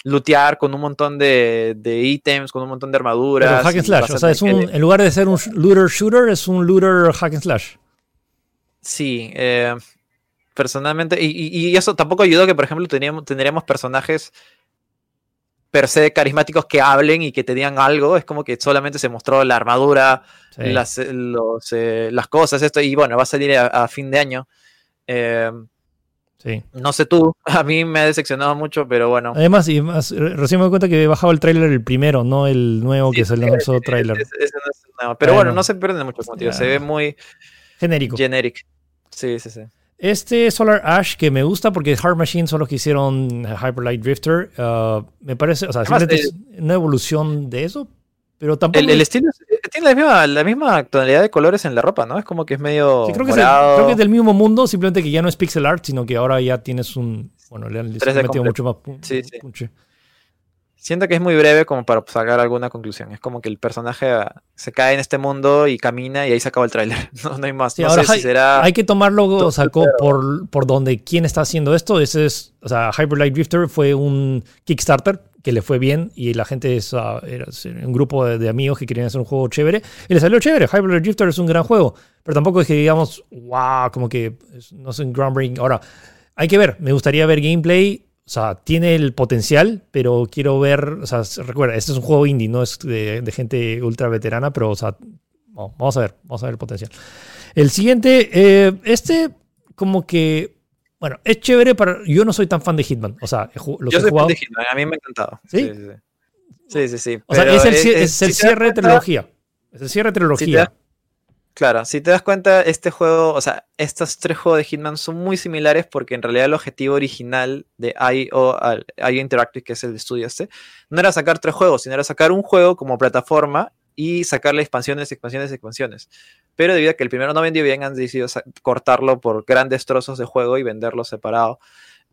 S2: lootear con un montón de, ítems, con un montón de armaduras.
S1: Pero hack and slash, o sea, es un, en lugar de ser un looter shooter, es un looter hack and slash.
S2: Sí, eh, personalmente, y, eso tampoco ayudó que, por ejemplo, teníamos, tendríamos personajes per se carismáticos que hablen y que te digan algo. Es como que solamente se mostró la armadura, las, eh, las cosas, esto, y bueno, va a salir a, fin de año. Eh, no sé tú, a mí me ha decepcionado mucho, pero bueno.
S1: Además, y recién me doy cuenta que he bajado el tráiler el primero, no el nuevo que es el lanzó tráiler.
S2: Pero bueno, no se pierde mucho motivo, se ve muy
S1: genérico.
S2: Generic. Sí, sí, sí.
S1: Este Solar Ash que me gusta porque Hard Machine son los que hicieron Hyper Light Drifter. Uh, me parece, o sea, es una evolución de eso, pero tampoco.
S2: El, estilo tiene la misma, la misma tonalidad de colores en la ropa, ¿no? Es como que es medio.
S1: creo, que es creo, que es del mismo mundo, simplemente que ya no es pixel art, sino que ahora ya tienes un. Bueno, le han, metido mucho más
S2: sí, sí. Siento que es muy breve como para sacar alguna conclusión. Es como que el personaje ah, se cae en este mundo y camina y ahí se acaba el tráiler. No, hay más. no
S1: ahora sé si será... hay que tomarlo o sacó por, por donde quién está haciendo esto. Ese es, o sea, Hyper Light Drifter fue un Kickstarter que le fue bien y la gente es, era un grupo de, amigos que querían hacer un juego chévere y le salió chévere. Hyper Drifter es un gran juego, pero tampoco es que digamos, wow, como que no es un groundbreaking. Ahora, hay que ver, me gustaría ver gameplay. O sea, tiene el potencial, pero quiero ver, o sea, recuerda, este es un juego indie, no es de, gente ultra veterana, pero, o sea, vamos a ver, vamos a ver el potencial. El siguiente, eh, este como que bueno, es chévere, pero yo no soy tan fan de Hitman. O sea,
S2: los yo soy fan de Hitman, a mí me ha encantado.
S1: ¿Sí?
S2: Sí, sí, sí.
S1: O sea, es el, cierre de trilogía. Es el cierre de trilogía.
S2: claro, si te das cuenta, este juego, o sea, estos tres juegos de Hitman son muy similares porque en realidad el objetivo original de IO, IO Interactive, que es el estudio este, no era sacar tres juegos, sino era sacar un juego como plataforma y sacarle expansiones, expansiones, expansiones. Pero debido a que el primero no vendió bien, han decidido cortarlo por grandes trozos de juego y venderlo separado.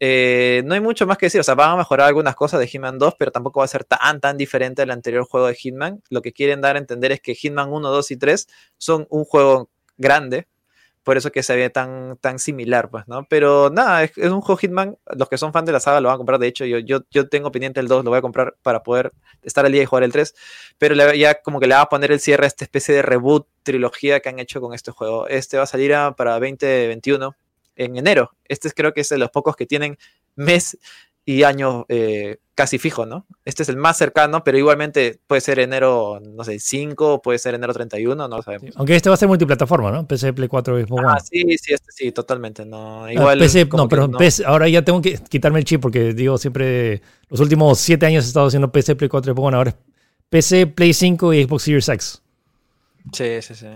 S2: Eh, no hay mucho más que decir, o sea, van a mejorar algunas cosas de Hitman 2, pero tampoco va a ser tan, tan diferente al anterior juego de Hitman. Lo que quieren dar a entender es que Hitman 1, 2 y 3 son un juego grande, por eso que se ve tan, tan similar, pues, ¿no? Pero nada, es, un juego Hitman, los que son fans de la saga lo van a comprar, de hecho, yo, yo, yo tengo pendiente el 2, lo voy a comprar para poder estar al día y jugar el 3, pero ya como que le va a poner el cierre a esta especie de reboot, trilogía que han hecho con este juego. Este va a salir para 2021, en enero. Este creo que es de los pocos que tienen mes y año eh, casi fijo, ¿no? Este es el más cercano, pero igualmente puede ser enero, no sé, 5, puede ser enero 31, no lo sabemos.
S1: aunque este va a ser multiplataforma, ¿no? PC, Play 4 y Xbox
S2: Ah, sí, sí, este sí, totalmente. No, ah, igual,
S1: PC, no, pero ahora ya tengo que quitarme el chip porque digo siempre, los últimos 7 años he estado haciendo PC, Play 4 y Xbox One, ahora es PC, Play 5 y Xbox Series X.
S2: Sí, sí, sí.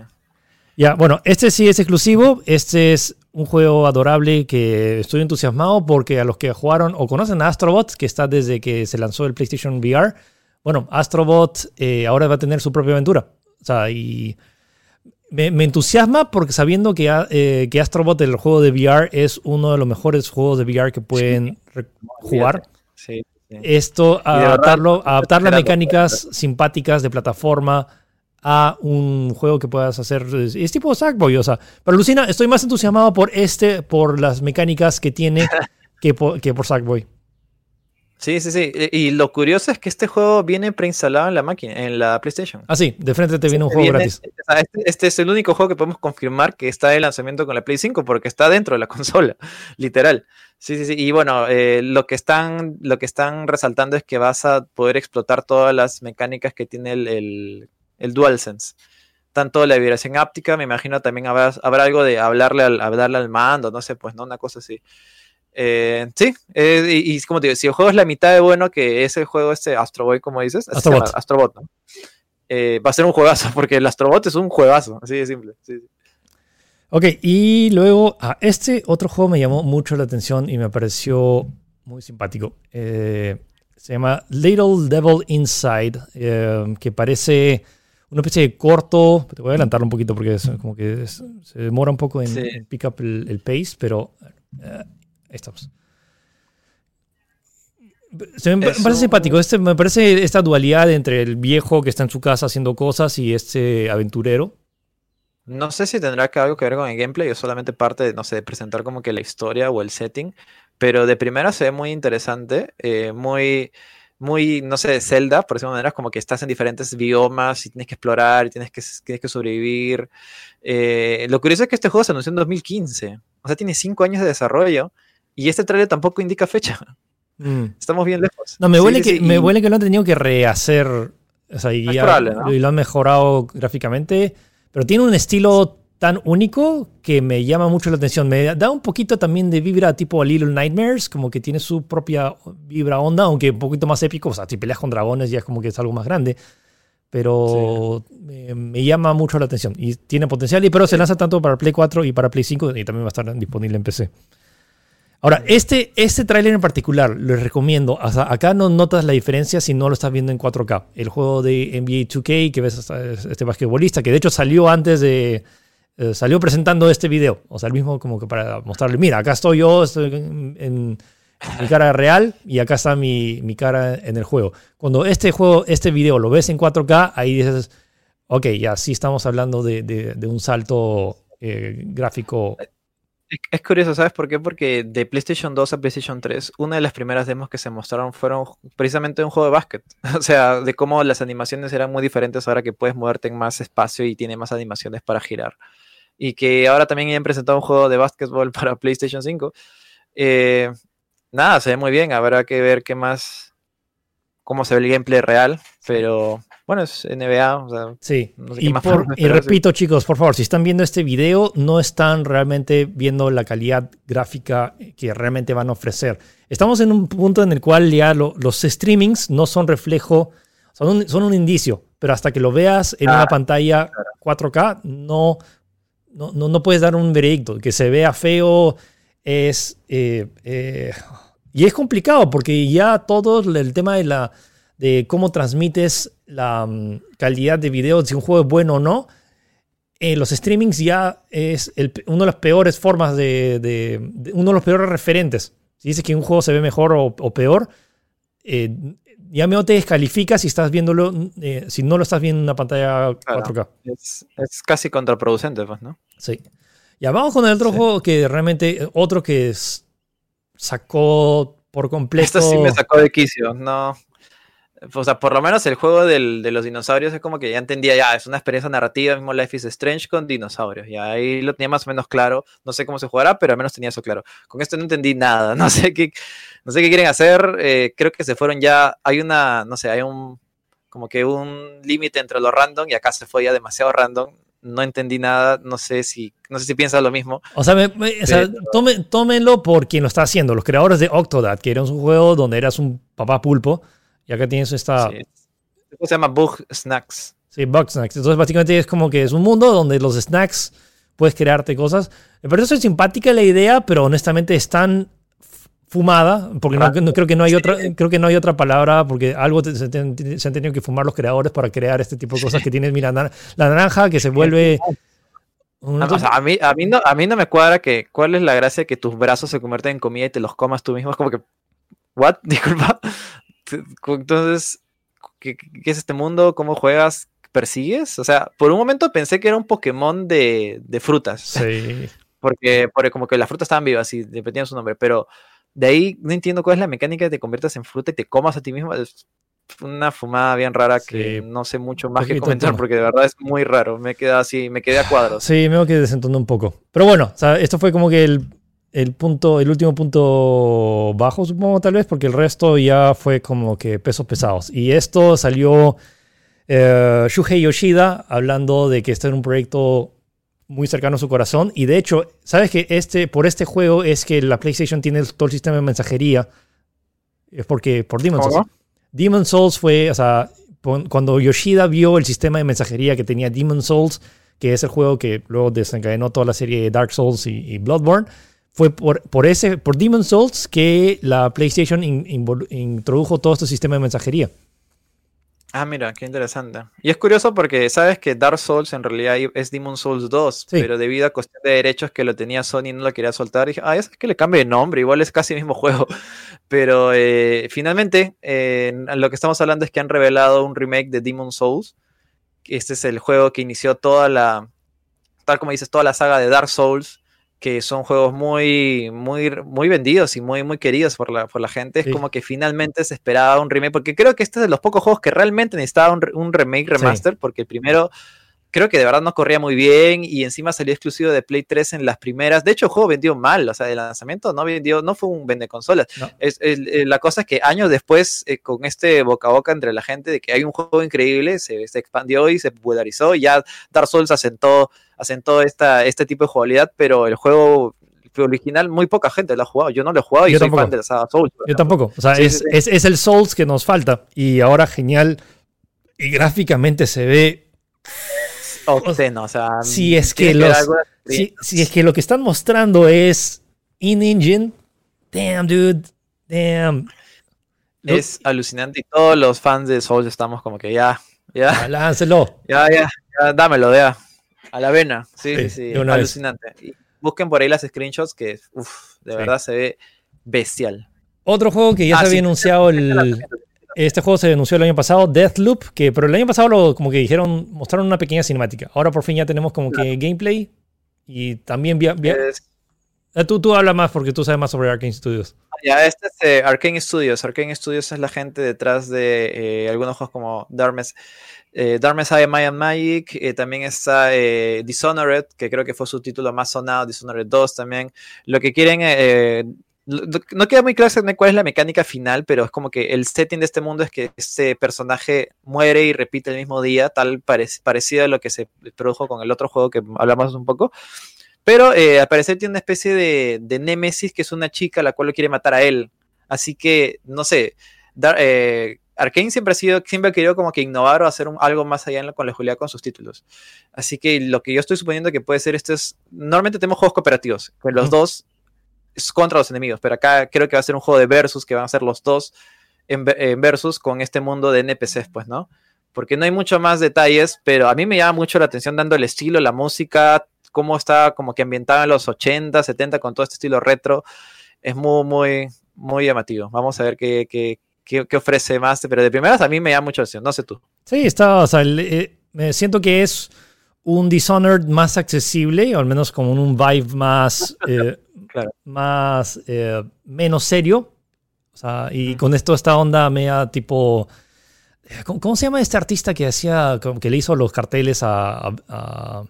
S1: Ya, bueno, este sí es exclusivo. Este es un juego adorable que estoy entusiasmado porque a los que jugaron o conocen a Astrobot, que está desde que se lanzó el PlayStation VR, bueno, Astrobot eh, ahora va a tener su propia aventura. O sea, y me, entusiasma porque sabiendo que, eh, que Astrobot, el juego de VR, es uno de los mejores juegos de VR que pueden jugar. Esto, adaptarlo, adaptar las mecánicas simpáticas de plataforma a un juego que puedas hacer. Es tipo Sackboy, o sea. Pero Lucina, estoy más entusiasmado por este, por las mecánicas que tiene que por, que por Sackboy.
S2: Sí, sí, sí. Y lo curioso es que este juego viene preinstalado en la máquina, en la PlayStation.
S1: Ah, sí, de frente te viene un juego gratis.
S2: Este, este, es el único juego que podemos confirmar que está de lanzamiento con la Play 5 porque está dentro de la consola, literal. Sí, sí, sí. Y bueno, eh, lo, que están, lo que están resaltando es que vas a poder explotar todas las mecánicas que tiene el, el, DualSense. Tanto la vibración áptica, me imagino también habrá, habrá algo de hablarle al, hablarle al mando, no sé, pues, ¿no? Una cosa así. Eh, sí, eh, y, como te digo, si el juego es la mitad de bueno que ese juego, este Astro Boy, como dices,
S1: Astrobot,
S2: Astrobot eh, va a ser un juegazo, porque el Astrobot es un juegazo, así de simple.
S1: Ok, y luego a este otro juego me llamó mucho la atención y me pareció muy simpático. se llama Little Devil Inside, que parece una especie de corto. Te voy a adelantarlo un poquito porque es, como que se demora un poco en, pick up el, pace, pero estamos. me, parece simpático. Este, me parece esta dualidad entre el viejo que está en su casa haciendo cosas y este aventurero.
S2: No sé si tendrá que algo que ver con el gameplay o solamente parte de, no sé, de presentar como que la historia o el setting. Pero de primera se ve muy interesante, eh, muy, muy, no sé, Zelda, por esa manera, como que estás en diferentes biomas y tienes que explorar y tienes que, tienes que sobrevivir. Eh, lo curioso es que este juego se anunció en 2015, o sea, tiene cinco años de desarrollo y este trailer tampoco indica fecha. Mm. Estamos bien lejos.
S1: No, me huele, que, me huele que lo han tenido que rehacer. O sea, y, lo han mejorado gráficamente. Pero tiene un estilo tan único que me llama mucho la atención. Me da un poquito también de vibra tipo Little Nightmares, como que tiene su propia vibra onda, aunque un poquito más épico. O sea, si peleas con dragones ya es como que es algo más grande. Pero me, llama mucho la atención. Y tiene potencial, y pero se lanza tanto para Play 4 y para Play 5 y también va a estar disponible en PC. Ahora, este, este tráiler en particular, les recomiendo. acá no notas la diferencia si no lo estás viendo en 4K. El juego de NBA 2K, que ves este basquetbolista, que de hecho salió antes de... Eh, salió presentando este video. O sea, el mismo como que para mostrarle, mira, acá estoy yo, estoy en, mi cara real y acá está mi, cara en el juego. Cuando este juego, este video lo ves en 4K, ahí dices, ok, ya sí estamos hablando de, un salto eh, gráfico
S2: es, curioso, ¿sabes por qué? Porque de PlayStation 2 a PlayStation 3, una de las primeras demos que se mostraron fueron precisamente un juego de básquet. O sea, de cómo las animaciones eran muy diferentes ahora que puedes moverte en más espacio y tiene más animaciones para girar. Y que ahora también han presentado un juego de básquetbol para PlayStation 5. Eh, nada, se ve muy bien. Habrá que ver qué más, cómo se ve el gameplay real. Pero bueno, es NBA, o sea,
S1: sí. y, repito, chicos, por favor, si están viendo este video, no están realmente viendo la calidad gráfica que realmente van a ofrecer. Estamos en un punto en el cual ya los streamings no son reflejo, son un, son un indicio, pero hasta que lo veas en una ah, pantalla 4K, no, no, no, puedes dar un veredicto. Que se vea feo es... Eh, eh, y es complicado porque ya todo el tema de la de cómo transmites la mm, calidad de video, si un juego es bueno o no, eh, los streamings ya es una de las peores formas de, uno de los peores referentes. Si dices que un juego se ve mejor o, peor, eh, ya me te descalifica si estás viéndolo, eh, si no lo estás viendo en una pantalla 4K.
S2: Es, casi contraproducente, pues, ¿no?
S1: Sí. Ya vamos con el otro juego que realmente, otro que sacó por completo.
S2: Esto sí me sacó de quicio, no o sea, por lo menos el juego del, de los dinosaurios es como que ya entendía, ya, es una experiencia narrativa, mismo Life is Strange con dinosaurios. Y ahí lo tenía más o menos claro. No sé cómo se jugará, pero al menos tenía eso claro. Con esto no entendí nada. No sé qué, no sé qué quieren hacer. Eh, creo que se fueron ya. Hay una, no sé, hay un, como que un límite entre lo random y acá se fue ya demasiado random. No entendí nada, no sé si, no sé si piensas lo mismo.
S1: O sea, tómenlo por quien lo está haciendo, los creadores de Octodad, que era un juego donde eras un papá pulpo y acá tienes esta... Sí.
S2: Se llama Bug Snacks.
S1: Sí, Bug Snacks. Entonces básicamente es como que es un mundo donde los snacks puedes crearte cosas. Me parece simpática la idea, pero honestamente es tan fumada, porque no, creo que no hay otra, creo que no hay otra palabra, porque algo se, han tenido que fumar los creadores para crear este tipo de cosas que tienes, mira, la naranja que se vuelve...
S2: a, mí, a, mí no, a mí no me cuadra que cuál es la gracia de que tus brazos se convierten en comida y te los comas tú mismo. Es como que, ¿what? Disculpa. Entonces, ¿qué, es este mundo? ¿Cómo juegas? persigues. O sea, por un momento pensé que era un Pokémon de, de frutas.
S1: Sí.
S2: Porque, porque como que las frutas estaban vivas y repetían su nombre, pero de ahí no entiendo cuál es la mecánica de que te conviertas en fruta y te comas a ti mismo. Es una fumada bien rara que
S1: Sí.
S2: no sé mucho más que comentar
S1: tono.
S2: porque de verdad es muy raro. Me queda así, me quedé a cuadros.
S1: Sí, me que desentonó un poco. Pero bueno, o sea, esto fue como que el, el punto, el último punto bajo, supongo, tal vez, porque el resto ya fue como que pesos pesados. Y esto salió eh, Shuhei Yoshida hablando de que este era un proyecto muy cercano a su corazón. Y de hecho, ¿sabes que este, por este juego es que la PlayStation tiene todo el sistema de mensajería? Es porque por Demon's Souls.
S2: ¿Cómo?
S1: Demon Souls fue, o sea, cuando Yoshida vio el sistema de mensajería que tenía Demon Souls, que es el juego que luego desencadenó toda la serie de Dark Souls y, y Bloodborne, fue por, por ese, por Demon Souls que la PlayStation in- introdujo todo este sistema de mensajería.
S2: Ah, mira, qué interesante. Y es curioso porque sabes que Dark Souls en realidad es Demon Souls 2,
S1: Sí.
S2: pero debido a cuestión de derechos que lo tenía Sony y no lo quería soltar, dije, ah, es que le cambie de nombre, igual es casi el mismo juego. Pero eh, finalmente, eh, lo que estamos hablando es que han revelado un remake de Demon Souls. Este es el juego que inició toda la, tal como dices, toda la saga de Dark Souls, que son juegos muy, muy, muy vendidos y muy, muy queridos por la, por la gente. Es como que finalmente se esperaba un remake, porque creo que este es de los pocos juegos que realmente necesitaba un remake, remaster, porque el primero creo que de verdad no corría muy bien y encima salió exclusivo de Play 3 en las primeras. De hecho, el juego vendió mal, o sea, el lanzamiento no vendió, no fue un vende consolas.
S1: No.
S2: Es, la cosa es que años después, eh, con este boca a boca entre la gente de que hay un juego increíble, se, se expandió y se popularizó y ya Dark Souls asentó, asentó esta, este tipo de jugabilidad, pero el juego original muy poca gente lo ha jugado. Yo no lo he jugado y
S1: Yo
S2: soy
S1: tampoco.
S2: fan de la saga Souls.
S1: Yo tampoco. O sea,
S2: Sí,
S1: es,
S2: sí.
S1: Es, es el Souls que nos falta. Y ahora genial. Y gráficamente se ve.
S2: Obsceno, o sea,
S1: Si es
S2: tiene
S1: que los- Si, si es que lo que están mostrando es in-engine. Damn, dude. Damn. Lo-
S2: es alucinante y todos los fans de Souls estamos como que ya, ya,
S1: Láncelo.
S2: ya, ya, ya, dámelo, ya, a la vena, sí,
S1: Sí,
S2: sí, alucinante. Y busquen por ahí las screenshots que, uff, de
S1: Sí.
S2: verdad se ve bestial.
S1: Otro juego que ya
S2: Ah,
S1: se había anunciado el. Este juego se anunció el año pasado, Deathloop, que pero el año pasado lo, como que dijeron, mostraron una pequeña cinemática. Ahora por fin ya tenemos como que gameplay y también via- via-
S2: Es-
S1: Eh, tú, tú habla más porque tú sabes más sobre Arkane Studios.
S2: ya, este es eh, Arkane Studios. Arkane Studios es la gente detrás de eh, algunos juegos como Darkness, eh, Darkness Eye Maya Magic. eh, también está Dishonored, que creo que fue su título más sonado. Dishonored 2 también. Lo que quieren. No queda muy claro cuál es la mecánica final, pero es como que el setting de este mundo es que este personaje muere y repite el mismo día, tal parec- parecido a lo que se produjo con el otro juego que hablamos un poco. Pero eh, al parecer tiene una especie de, de némesis que es una chica la cual lo quiere matar a él. Así que, no sé, Dar- eh, Arkane siempre ha sido, siempre ha querido como que innovar o hacer un- algo más allá en la, con la Julia con sus títulos. Así que lo que yo estoy suponiendo que puede ser esto es, normalmente tenemos juegos cooperativos, que los dos es contra los enemigos, pero acá creo que va a ser un juego de versus, que van a ser los dos en, ve- en versus con este mundo de NPCs, pues, ¿no? Porque no hay mucho más detalles, pero a mí me llama mucho la atención dando el estilo, la música, cómo está como que ambientado en los 80, 70 con todo este estilo retro. Es muy, muy, muy llamativo. Vamos a ver qué, qué, qué, qué ofrece más, pero de primeras a mí me llama mucho la atención, no sé tú.
S1: Sí, está, o sea, el- eh, me siento que es un Dishonored más accesible, o al menos como un vibe más, eh,
S2: Claro.
S1: más eh, menos serio. O sea, y con esto esta onda media tipo... eh, ¿Cómo, cómo se llama este artista que hacía, que le hizo los carteles a, a- a-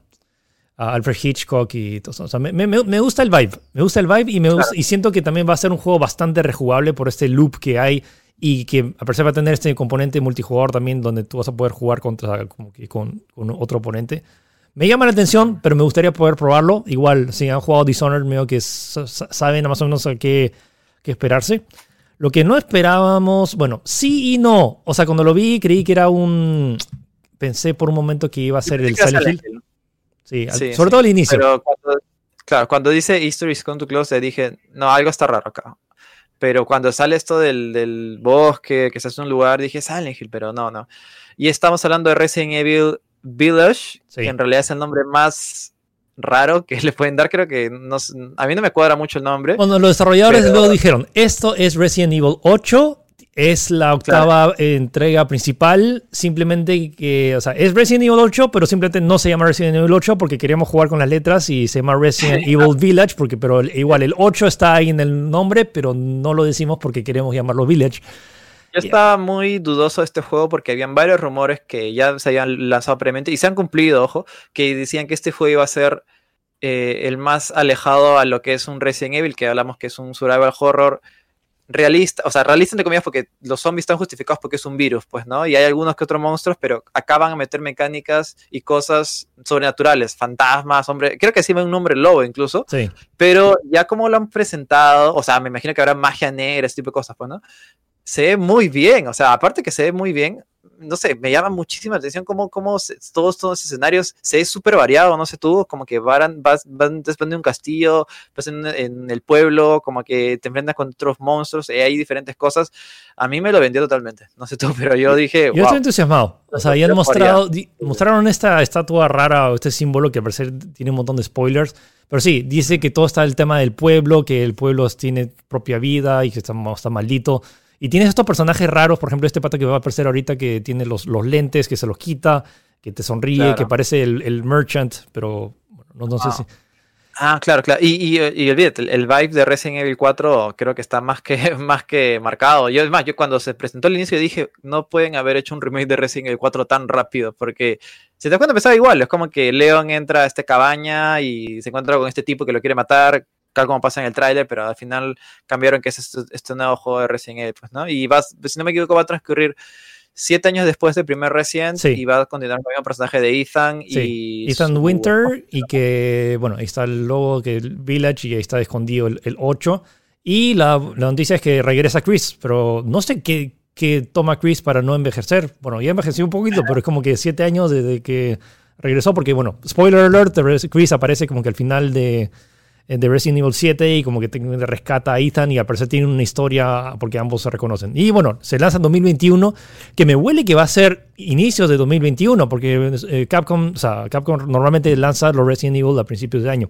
S1: a Alfred Hitchcock y todo eso? O sea, me, me- me gusta el vibe, me gusta el vibe y, me gusta- y siento que también va a ser un juego bastante rejugable por este loop que hay y que a pesar va a tener este componente multijugador también donde tú vas a poder jugar contra como que con, con otro oponente. Me llama la atención, pero me gustaría poder probarlo. Igual, si han jugado Dishonored, medio que sa- sa- saben más o menos a qué, qué esperarse. Lo que no esperábamos, bueno, sí y no. O sea, cuando lo vi creí que era un... Pensé por un momento que iba a ser el Silent Hill. Sí, al-
S2: Sí,
S1: sobre
S2: sí.
S1: todo al inicio.
S2: Pero cuando, claro, cuando dice History is come to close, le dije, no, algo está raro acá. Pero cuando sale esto del, del bosque, que se hace un lugar, dije Silent Hill, pero no, no. Y estamos hablando de Resident Evil Village,
S1: Sí.
S2: que en realidad es el nombre más raro que le pueden dar. Creo que no, a mí no me cuadra mucho el nombre.
S1: Bueno, los desarrolladores
S2: Pero-
S1: luego dijeron, esto es Resident Evil 8, Es la octava entrega principal, simplemente que, o sea, es Resident Evil 8, pero simplemente no se llama Resident Evil 8 porque queríamos jugar con las letras y se llama Resident Evil Village, porque, pero igual el 8 está ahí en el nombre, pero no lo decimos porque queremos llamarlo Village.
S2: Yo estaba muy dudoso de este juego porque habían varios rumores que ya se habían lanzado previamente y se han cumplido, ojo, que decían que este juego iba a ser eh, el más alejado a lo que es un Resident Evil, que hablamos que es un survival horror realista, o sea, realista entre comillas porque los zombies están justificados porque es un virus, pues, ¿no? Y hay algunos que otros monstruos, pero acaban a meter mecánicas y cosas sobrenaturales, fantasmas, hombre, creo que sí un nombre lobo incluso,
S1: sí.
S2: pero ya como lo han presentado, o sea, me imagino que habrá magia negra, ese tipo de cosas, pues, ¿no? Se ve muy bien, o sea, aparte que se ve muy bien, no sé, me llama muchísima atención cómo, cómo todos estos escenarios se es súper variado, no sé tú, como que van, vas, van después de un castillo, pues en, en, el pueblo, como que te enfrentas con otros monstruos, y hay diferentes cosas. A mí me lo vendió totalmente, no sé tú, pero yo dije.
S1: Yo estoy entusiasmado. O sea, ya mostrado, mostraron esta estatua rara, este símbolo que al parecer tiene un montón de spoilers. Pero sí, dice que todo está el tema del pueblo, que el pueblo tiene propia vida y que está, está maldito. Y tienes estos personajes raros, por ejemplo, este pata que va a aparecer ahorita que tiene los, los lentes, que se los quita, que te sonríe, claro. que parece el, el, merchant, pero bueno, no, no sé si...
S2: Ah, claro, claro. Y, y, y olvídate, el, el, vibe de Resident Evil 4 creo que está más que, más que marcado. Yo, es más, yo cuando se presentó al inicio dije, no pueden haber hecho un remake de Resident Evil 4 tan rápido, porque si te das cuenta empezaba igual, es como que Leon entra a esta cabaña y se encuentra con este tipo que lo quiere matar, tal como pasa en el tráiler, pero al final cambiaron que es este, este, nuevo juego de Resident Evil, pues, ¿no? Y vas, si no me equivoco, va a transcurrir siete años después del primer Resident sí. y va a continuar con el personaje de Ethan
S1: sí.
S2: y
S1: Ethan Winter y que, bueno, ahí está el logo que el Village y ahí está escondido el, el 8 y la, la, noticia es que regresa Chris, pero no sé qué, qué toma Chris para no envejecer. Bueno, ya envejeció un poquito, pero es como que siete años desde que regresó, porque, bueno, spoiler alert, Chris aparece como que al final de de Resident Evil 7 y como que rescata a Ethan y al parecer tiene una historia porque ambos se reconocen. Y bueno, se lanza en 2021, que me huele que va a ser inicios de 2021 porque eh, Capcom, o sea, Capcom normalmente lanza los Resident Evil a principios de año.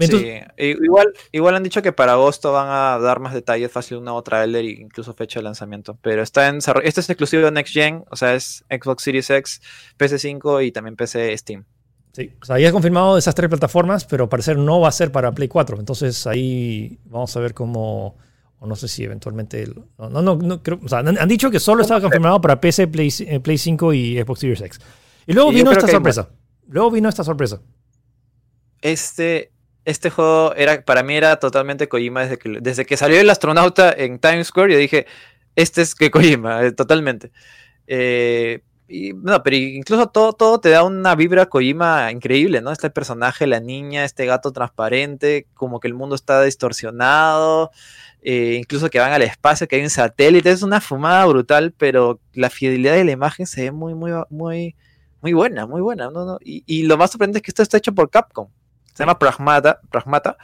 S2: Sí, igual, igual han dicho que para agosto van a dar más detalles, fácil un nuevo trailer e incluso fecha de lanzamiento. Pero está en Este es exclusivo de Next Gen, o sea, es Xbox Series X, PC5 y también PC Steam.
S1: Sí, o sea, ya confirmado esas tres plataformas, pero al parecer no va a ser para Play 4. Entonces ahí vamos a ver cómo, o no sé si eventualmente, no, no, no, no creo, o sea, han, han, dicho que solo estaba confirmado para PC, Play, Play 5 y Xbox Series X. Y luego vino esta sorpresa. Luego vino esta sorpresa.
S2: Este, este juego era, para mí era totalmente Kojima desde que, desde que salió el astronauta en Times Square. Yo dije, este es que Kojima, eh, totalmente. Eh, y, no, pero incluso todo, todo te da una vibra Kojima increíble, ¿no? Este personaje, la niña, este gato transparente, como que el mundo está distorsionado, eh, incluso que van al espacio, que hay un satélite, es una fumada brutal, pero la fidelidad de la imagen se ve muy, muy, muy, muy buena, muy buena, ¿no? no y, lo más sorprendente es que esto está hecho por Capcom, se llama Pragmata, Pragmata.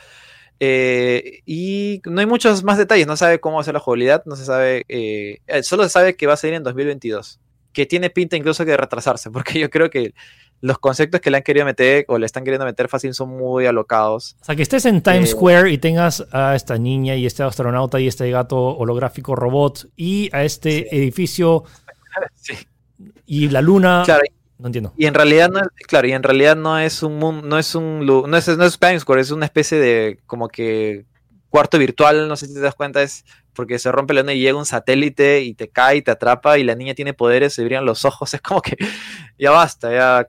S2: Eh, y no hay muchos más detalles, no sabe cómo hacer la jugabilidad, no se sabe, eh, solo se sabe que va a salir en 2022 que tiene pinta incluso que de retrasarse, porque yo creo que los conceptos que le han querido meter o le están queriendo meter fácil son muy alocados.
S1: O sea, que estés en Times eh, Square y tengas a esta niña y este astronauta y este gato holográfico robot y a este sí. edificio
S2: sí.
S1: y la luna.
S2: Claro,
S1: no entiendo.
S2: Y en realidad no, claro, y en realidad no es un no es un no es, no es Times Square, es una especie de como que cuarto virtual, no sé si te das cuenta, es porque se rompe la luna y llega un satélite y te cae y te atrapa y la niña tiene poderes, se brillan los ojos, es como que ya basta, ya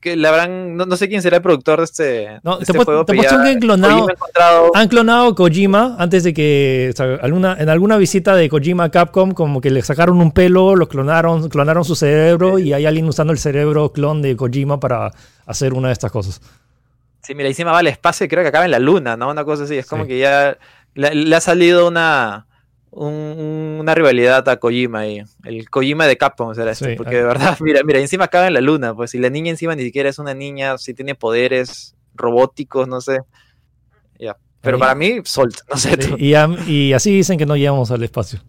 S2: que le habrán, no, no, sé quién será el productor de este,
S1: no,
S2: de este
S1: te
S2: juego.
S1: Te ya, han clonado, han clonado Kojima antes de que, o sea, alguna, en alguna visita de Kojima a Capcom, como que le sacaron un pelo, lo clonaron, clonaron su cerebro y hay alguien usando el cerebro clon de Kojima para hacer una de estas cosas.
S2: Sí, mira, encima va al espacio y creo que acaba en la luna, ¿no? Una cosa así, es como sí. que ya le, le ha salido una un, una rivalidad a Kojima y el Kojima de Capcom será esto, sí, porque de verdad, mira, mira, encima acaba en la luna, pues si la niña encima ni siquiera es una niña, si tiene poderes robóticos, no sé. Ya. Pero ahí. para mí, Salt, no sé.
S1: Y, y, y, así dicen que no llegamos al espacio.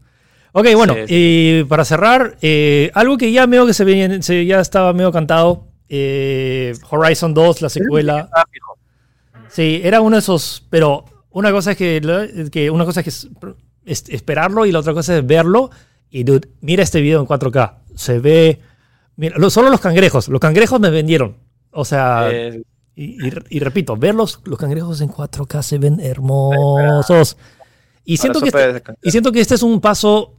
S1: Ok, bueno, sí, para cerrar, eh, algo que ya medio que se, veía, se ya estaba medio cantado, eh, Horizon 2, la secuela. Sí, era uno de esos, pero una cosa es que, que una cosa es que esperarlo y la otra cosa es verlo. Y dude, mira este video en 4K. Se ve. Mira, solo los cangrejos. Los cangrejos me vendieron. O sea. Eh, y, repito, ver los, cangrejos en 4K se ven hermosos. Y siento, que este, y siento que este es un paso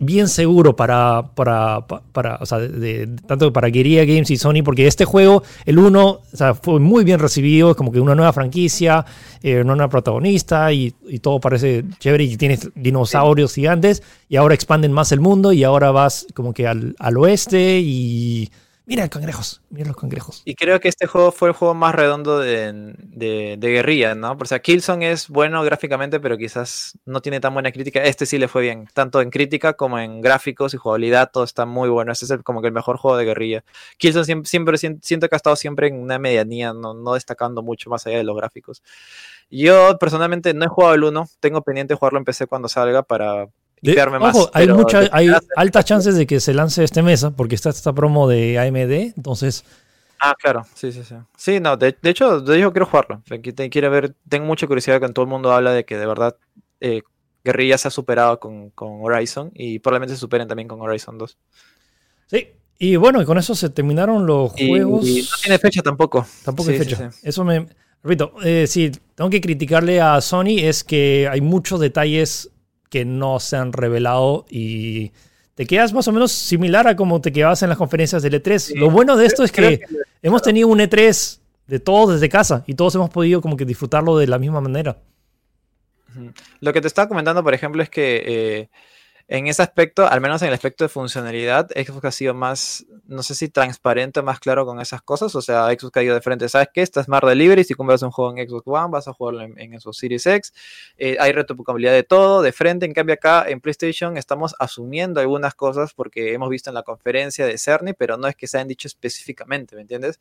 S1: bien seguro para, para, para o sea, de, tanto para Guerrilla Games y Sony, porque este juego, el 1, o sea, fue muy bien recibido, es como que una nueva franquicia, eh, una nueva protagonista y, y, todo parece chévere y tienes dinosaurios gigantes y ahora expanden más el mundo y ahora vas como que al, al oeste y Mira cangrejos, mira los cangrejos.
S2: Y creo que este juego fue el juego más redondo de, de, guerrilla, ¿no? O sea, Killzone es bueno gráficamente, pero quizás no tiene tan buena crítica. Este sí le fue bien, tanto en crítica como en gráficos y jugabilidad, todo está muy bueno. Este es como que el mejor juego de guerrilla. Killzone siempre, siento que ha estado siempre en una medianía, no, no destacando mucho más allá de los gráficos. Yo personalmente no he jugado el 1, tengo pendiente jugarlo en PC cuando salga para,
S1: hay, mucha, hay altas chances de que se lance este mes, ¿ah? porque está esta promo de AMD, entonces...
S2: Ah, claro, sí, sí, sí. Sí, no, de, hecho, de hecho quiero jugarlo. Quiero ver, tengo mucha curiosidad que todo el mundo habla de que de verdad eh, Guerrilla se ha superado con, Horizon y probablemente se superen también con Horizon 2.
S1: Sí, y bueno, y con eso se terminaron los juegos.
S2: Y no tiene fecha tampoco.
S1: Tampoco hay fecha. Eso me. Repito, eh, sí, tengo que criticarle a Sony es que hay muchos detalles que no se han revelado y te quedas más o menos similar a como te quedabas en las conferencias del E3. Lo bueno de esto es que, hemos tenido un E3 de todos desde casa y todos hemos podido como que disfrutarlo de la misma manera.
S2: Lo que te estaba comentando, por ejemplo, es que eh, en ese aspecto, al menos en el aspecto de funcionalidad, Xbox ha sido más, no sé si transparente, más claro con esas cosas. O sea, Xbox ha ido de frente, ¿sabes qué? Está Smart Delivery, si compras un juego en Xbox One, vas a jugarlo en, en Series X. Eh, hay retroplicabilidad de todo, de frente. En cambio, acá en PlayStation estamos asumiendo algunas cosas porque hemos visto en la conferencia de Cerny, pero no es que se hayan dicho específicamente, ¿me entiendes?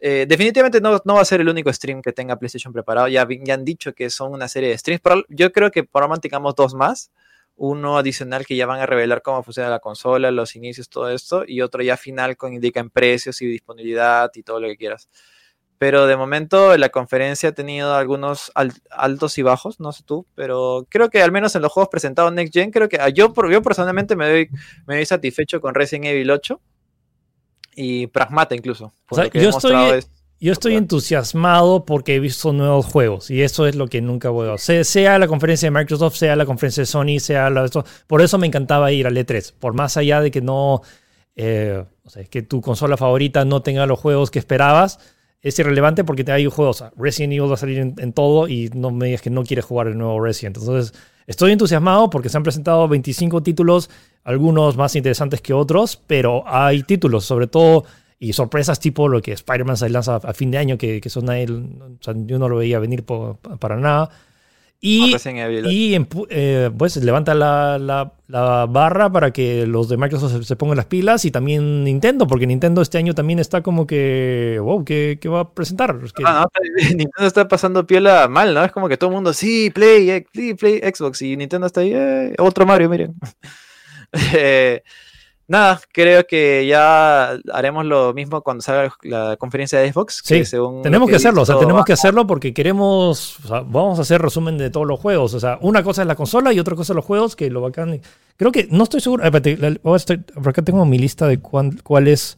S2: Eh, definitivamente no, no, va a ser el único stream que tenga PlayStation preparado. Ya, han dicho que son una serie de streams. Pero yo creo que probablemente tengamos dos más uno adicional que ya van a revelar cómo funciona la consola, los inicios, todo esto, y otro ya final con indica en precios y disponibilidad y todo lo que quieras. Pero de momento la conferencia ha tenido algunos altos y bajos, no sé tú, pero creo que al menos en los juegos presentados Next Gen, creo que yo, yo personalmente me doy, me doy satisfecho con Resident Evil 8 y Pragmata incluso.
S1: yo estoy, yo estoy entusiasmado porque he visto nuevos juegos y eso es lo que nunca voy a hacer. Sea la conferencia de Microsoft, sea la conferencia de Sony, sea la de Por eso me encantaba ir al E3. Por más allá de que no. Eh, o sea, que tu consola favorita no tenga los juegos que esperabas, es irrelevante porque hay juegos. Resident Evil va a salir en, todo y no me digas que no quieres jugar el nuevo Resident. Entonces, estoy entusiasmado porque se han presentado 25 títulos, algunos más interesantes que otros, pero hay títulos, sobre todo y sorpresas tipo lo que Spider-Man se lanza a fin de año, que, que eso nadie, o sea, yo no lo veía venir para nada. Y, y eh, pues levanta la, la, la, barra para que los de Microsoft se, pongan las pilas y también Nintendo, porque Nintendo este año también está como que, wow, ¿qué, qué va a presentar?
S2: Ah, Nintendo está pasando piola mal, ¿no? Es como que todo el mundo, sí, Play, sí, Play, Xbox, y Nintendo está ahí, eh, otro Mario, miren. eh, Nada, creo que ya haremos lo mismo cuando salga la conferencia de Xbox.
S1: Sí, tenemos que, hacerlo, o sea, tenemos que hacerlo porque queremos, o sea, vamos a hacer resumen de todos los juegos. O sea, una cosa es la consola y otra cosa los juegos, que lo bacán. Creo que, no estoy seguro, por acá tengo mi lista de cuáles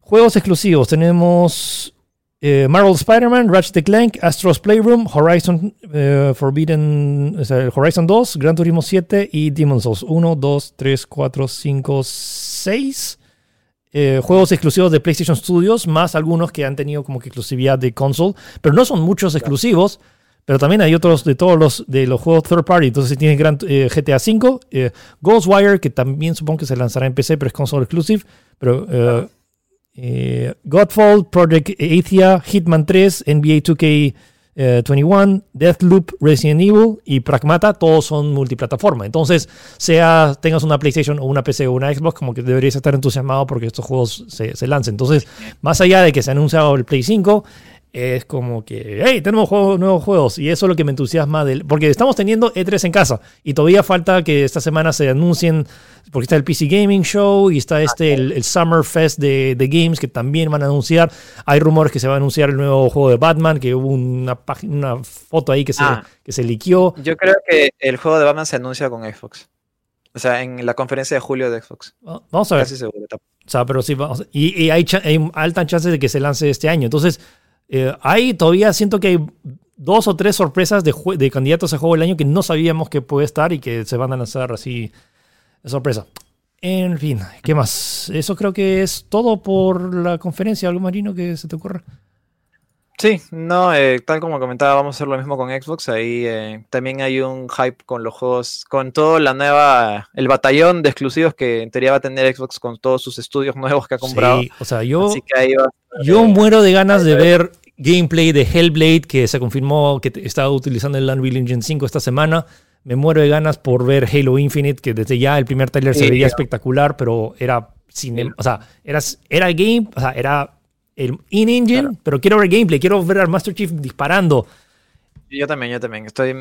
S1: juegos exclusivos. Tenemos eh, Marvel Spider-Man, Ratchet Clank, Astro's Playroom, Horizon eh, Forbidden, Horizon 2, Gran Turismo 7 y Demon's Souls 1, 2, 3, 4, 5, 6. juegos exclusivos de PlayStation Studios, más algunos que han tenido como que exclusividad de console, pero no son muchos exclusivos. Pero también hay otros de todos los de los juegos third party. Entonces tienes Gran, eh, GTA V, Ghostwire, que también supongo que se lanzará en PC, pero es console exclusive. Pero eh, Godfall, Project Athia, Hitman 3, NBA 2K 21, Deathloop, Resident Evil y Pragmata, todos son multiplataforma. Entonces, sea tengas una PlayStation o una PC o una Xbox, como que deberías estar entusiasmado porque estos juegos se, se lancen. Entonces, más allá de que se ha anunciado el Play 5, es como que, hey, tenemos juegos, nuevos juegos. Y eso es lo que me entusiasma. Del, porque estamos teniendo E3 en casa. Y todavía falta que esta semana se anuncien. Porque está el PC Gaming Show y está este, el, Summer Fest de, de, Games que también van a anunciar. Hay rumores que se va a anunciar el nuevo juego de Batman, que hubo una, página, una foto ahí que se, ah. que se liqueó.
S2: Yo creo que el juego de Batman se anuncia con Xbox. O sea, en la conferencia de julio de Xbox.
S1: Vamos a ver. Casi seguro. O sea, pero sí, vamos. Y, y hay, hay altas chances de que se lance este año. Entonces, eh, hay todavía siento que hay dos o tres sorpresas de, de, candidatos a juego del año que no sabíamos que puede estar y que se van a lanzar así de sorpresa. En fin, ¿qué más? Eso creo que es todo por la conferencia. ¿Algo marino que se te ocurra?
S2: Sí, no, eh, tal como comentaba, vamos a hacer lo mismo con Xbox. Ahí eh, también hay un hype con los juegos, con todo la nueva, el batallón de exclusivos que en teoría va a tener Xbox con todos sus estudios nuevos que ha comprado.
S1: Sí, o sea, yo, yo muero de ganas de ver gameplay de Hellblade que se confirmó que estaba utilizando el Unreal Engine 5 esta semana. Me muero de ganas por ver Halo Infinite, que desde ya el primer trailer se veía espectacular, pero era sin el, o sea, era, era game, o sea, era el in-engine, pero quiero ver gameplay, quiero ver al Master Chief disparando.
S2: Yo también, yo también. Estoy,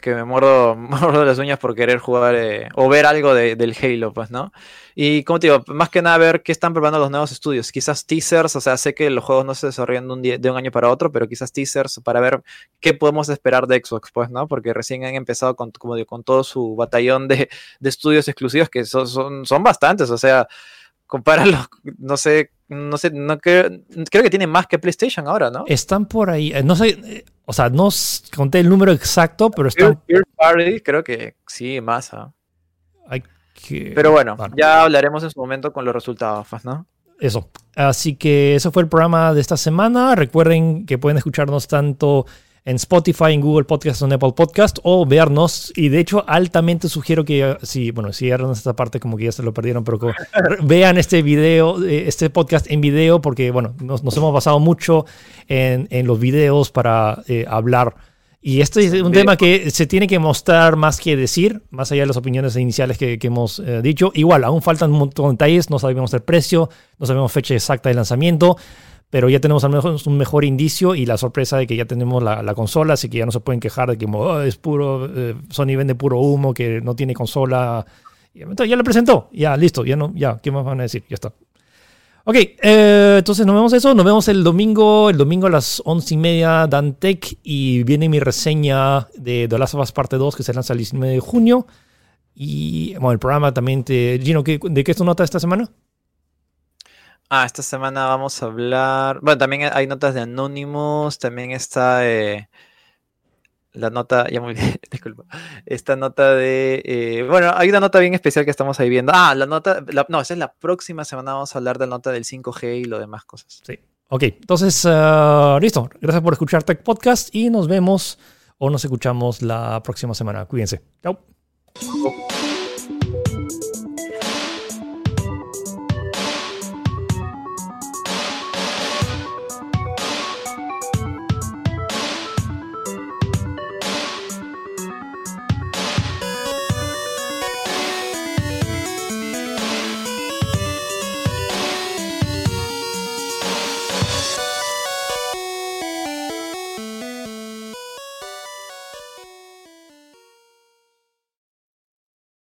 S2: que me muerdo, muerdo las uñas por querer jugar eh, o ver algo del Halo, pues, ¿no? Y como te digo, más que nada ver qué están preparando los nuevos estudios. Quizás teasers, o sea, sé que los juegos no se desarrollan de un, de un año para otro, pero quizás teasers para ver qué podemos esperar de Xbox, pues, ¿no? Porque recién han empezado con, como digo, con todo su batallón de, de estudios exclusivos, que son, son, son bastantes, o sea, compáralo, no sé, no sé, no creo, creo que tiene más que PlayStation ahora, ¿no?
S1: Están por ahí, eh, no sé, eh, o sea, no conté el número exacto, pero están...
S2: creo que sí, más. ¿ah? Pero bueno, ya hablaremos en su momento con los resultados, ¿no?
S1: Eso. Así que eso fue el programa de esta semana. Recuerden que pueden escucharnos tanto en Spotify, en Google Podcast en Apple Podcast o vernos. Y de hecho, altamente sugiero que, si, bueno, si eran esta parte como que ya se lo perdieron, pero vean este video, eh, este podcast en video, porque, bueno, nos, hemos basado mucho en, en los videos para eh, hablar. Y este es un tema que se tiene que mostrar más que decir, más allá de las opiniones iniciales que, que hemos eh, dicho. Igual, aún faltan un montón de detalles, no sabemos el precio, no sabemos fecha exacta de lanzamiento pero ya tenemos al menos un mejor indicio y la sorpresa de que ya tenemos la, consola, así que ya no se pueden quejar de que oh, es puro, eh, Sony vende puro humo, que no tiene consola. Entonces ya le presentó, ya listo, ya no, ya, ¿qué más van a decir? Ya está. Ok, eh, entonces nos vemos eso, nos vemos el domingo, el domingo a las once y media Dantec y viene mi reseña de The Last of Us Parte 2 que se lanza el 19 de junio. Y bueno, el programa también te... Gino, ¿de qué es tu nota esta semana?
S2: Ah, esta semana vamos a hablar. Bueno, también hay notas de Anonymous, también está eh, la nota, ya muy bien, disculpa. Esta nota de. Eh, bueno, hay una nota bien especial que estamos ahí viendo. Ah, la nota. no, esa es la próxima semana. Vamos a hablar de la nota del 5G y lo demás cosas.
S1: Sí. Ok, entonces, uh, listo. Gracias por escuchar Tech Podcast y nos vemos o nos escuchamos la próxima semana. Cuídense. Chao.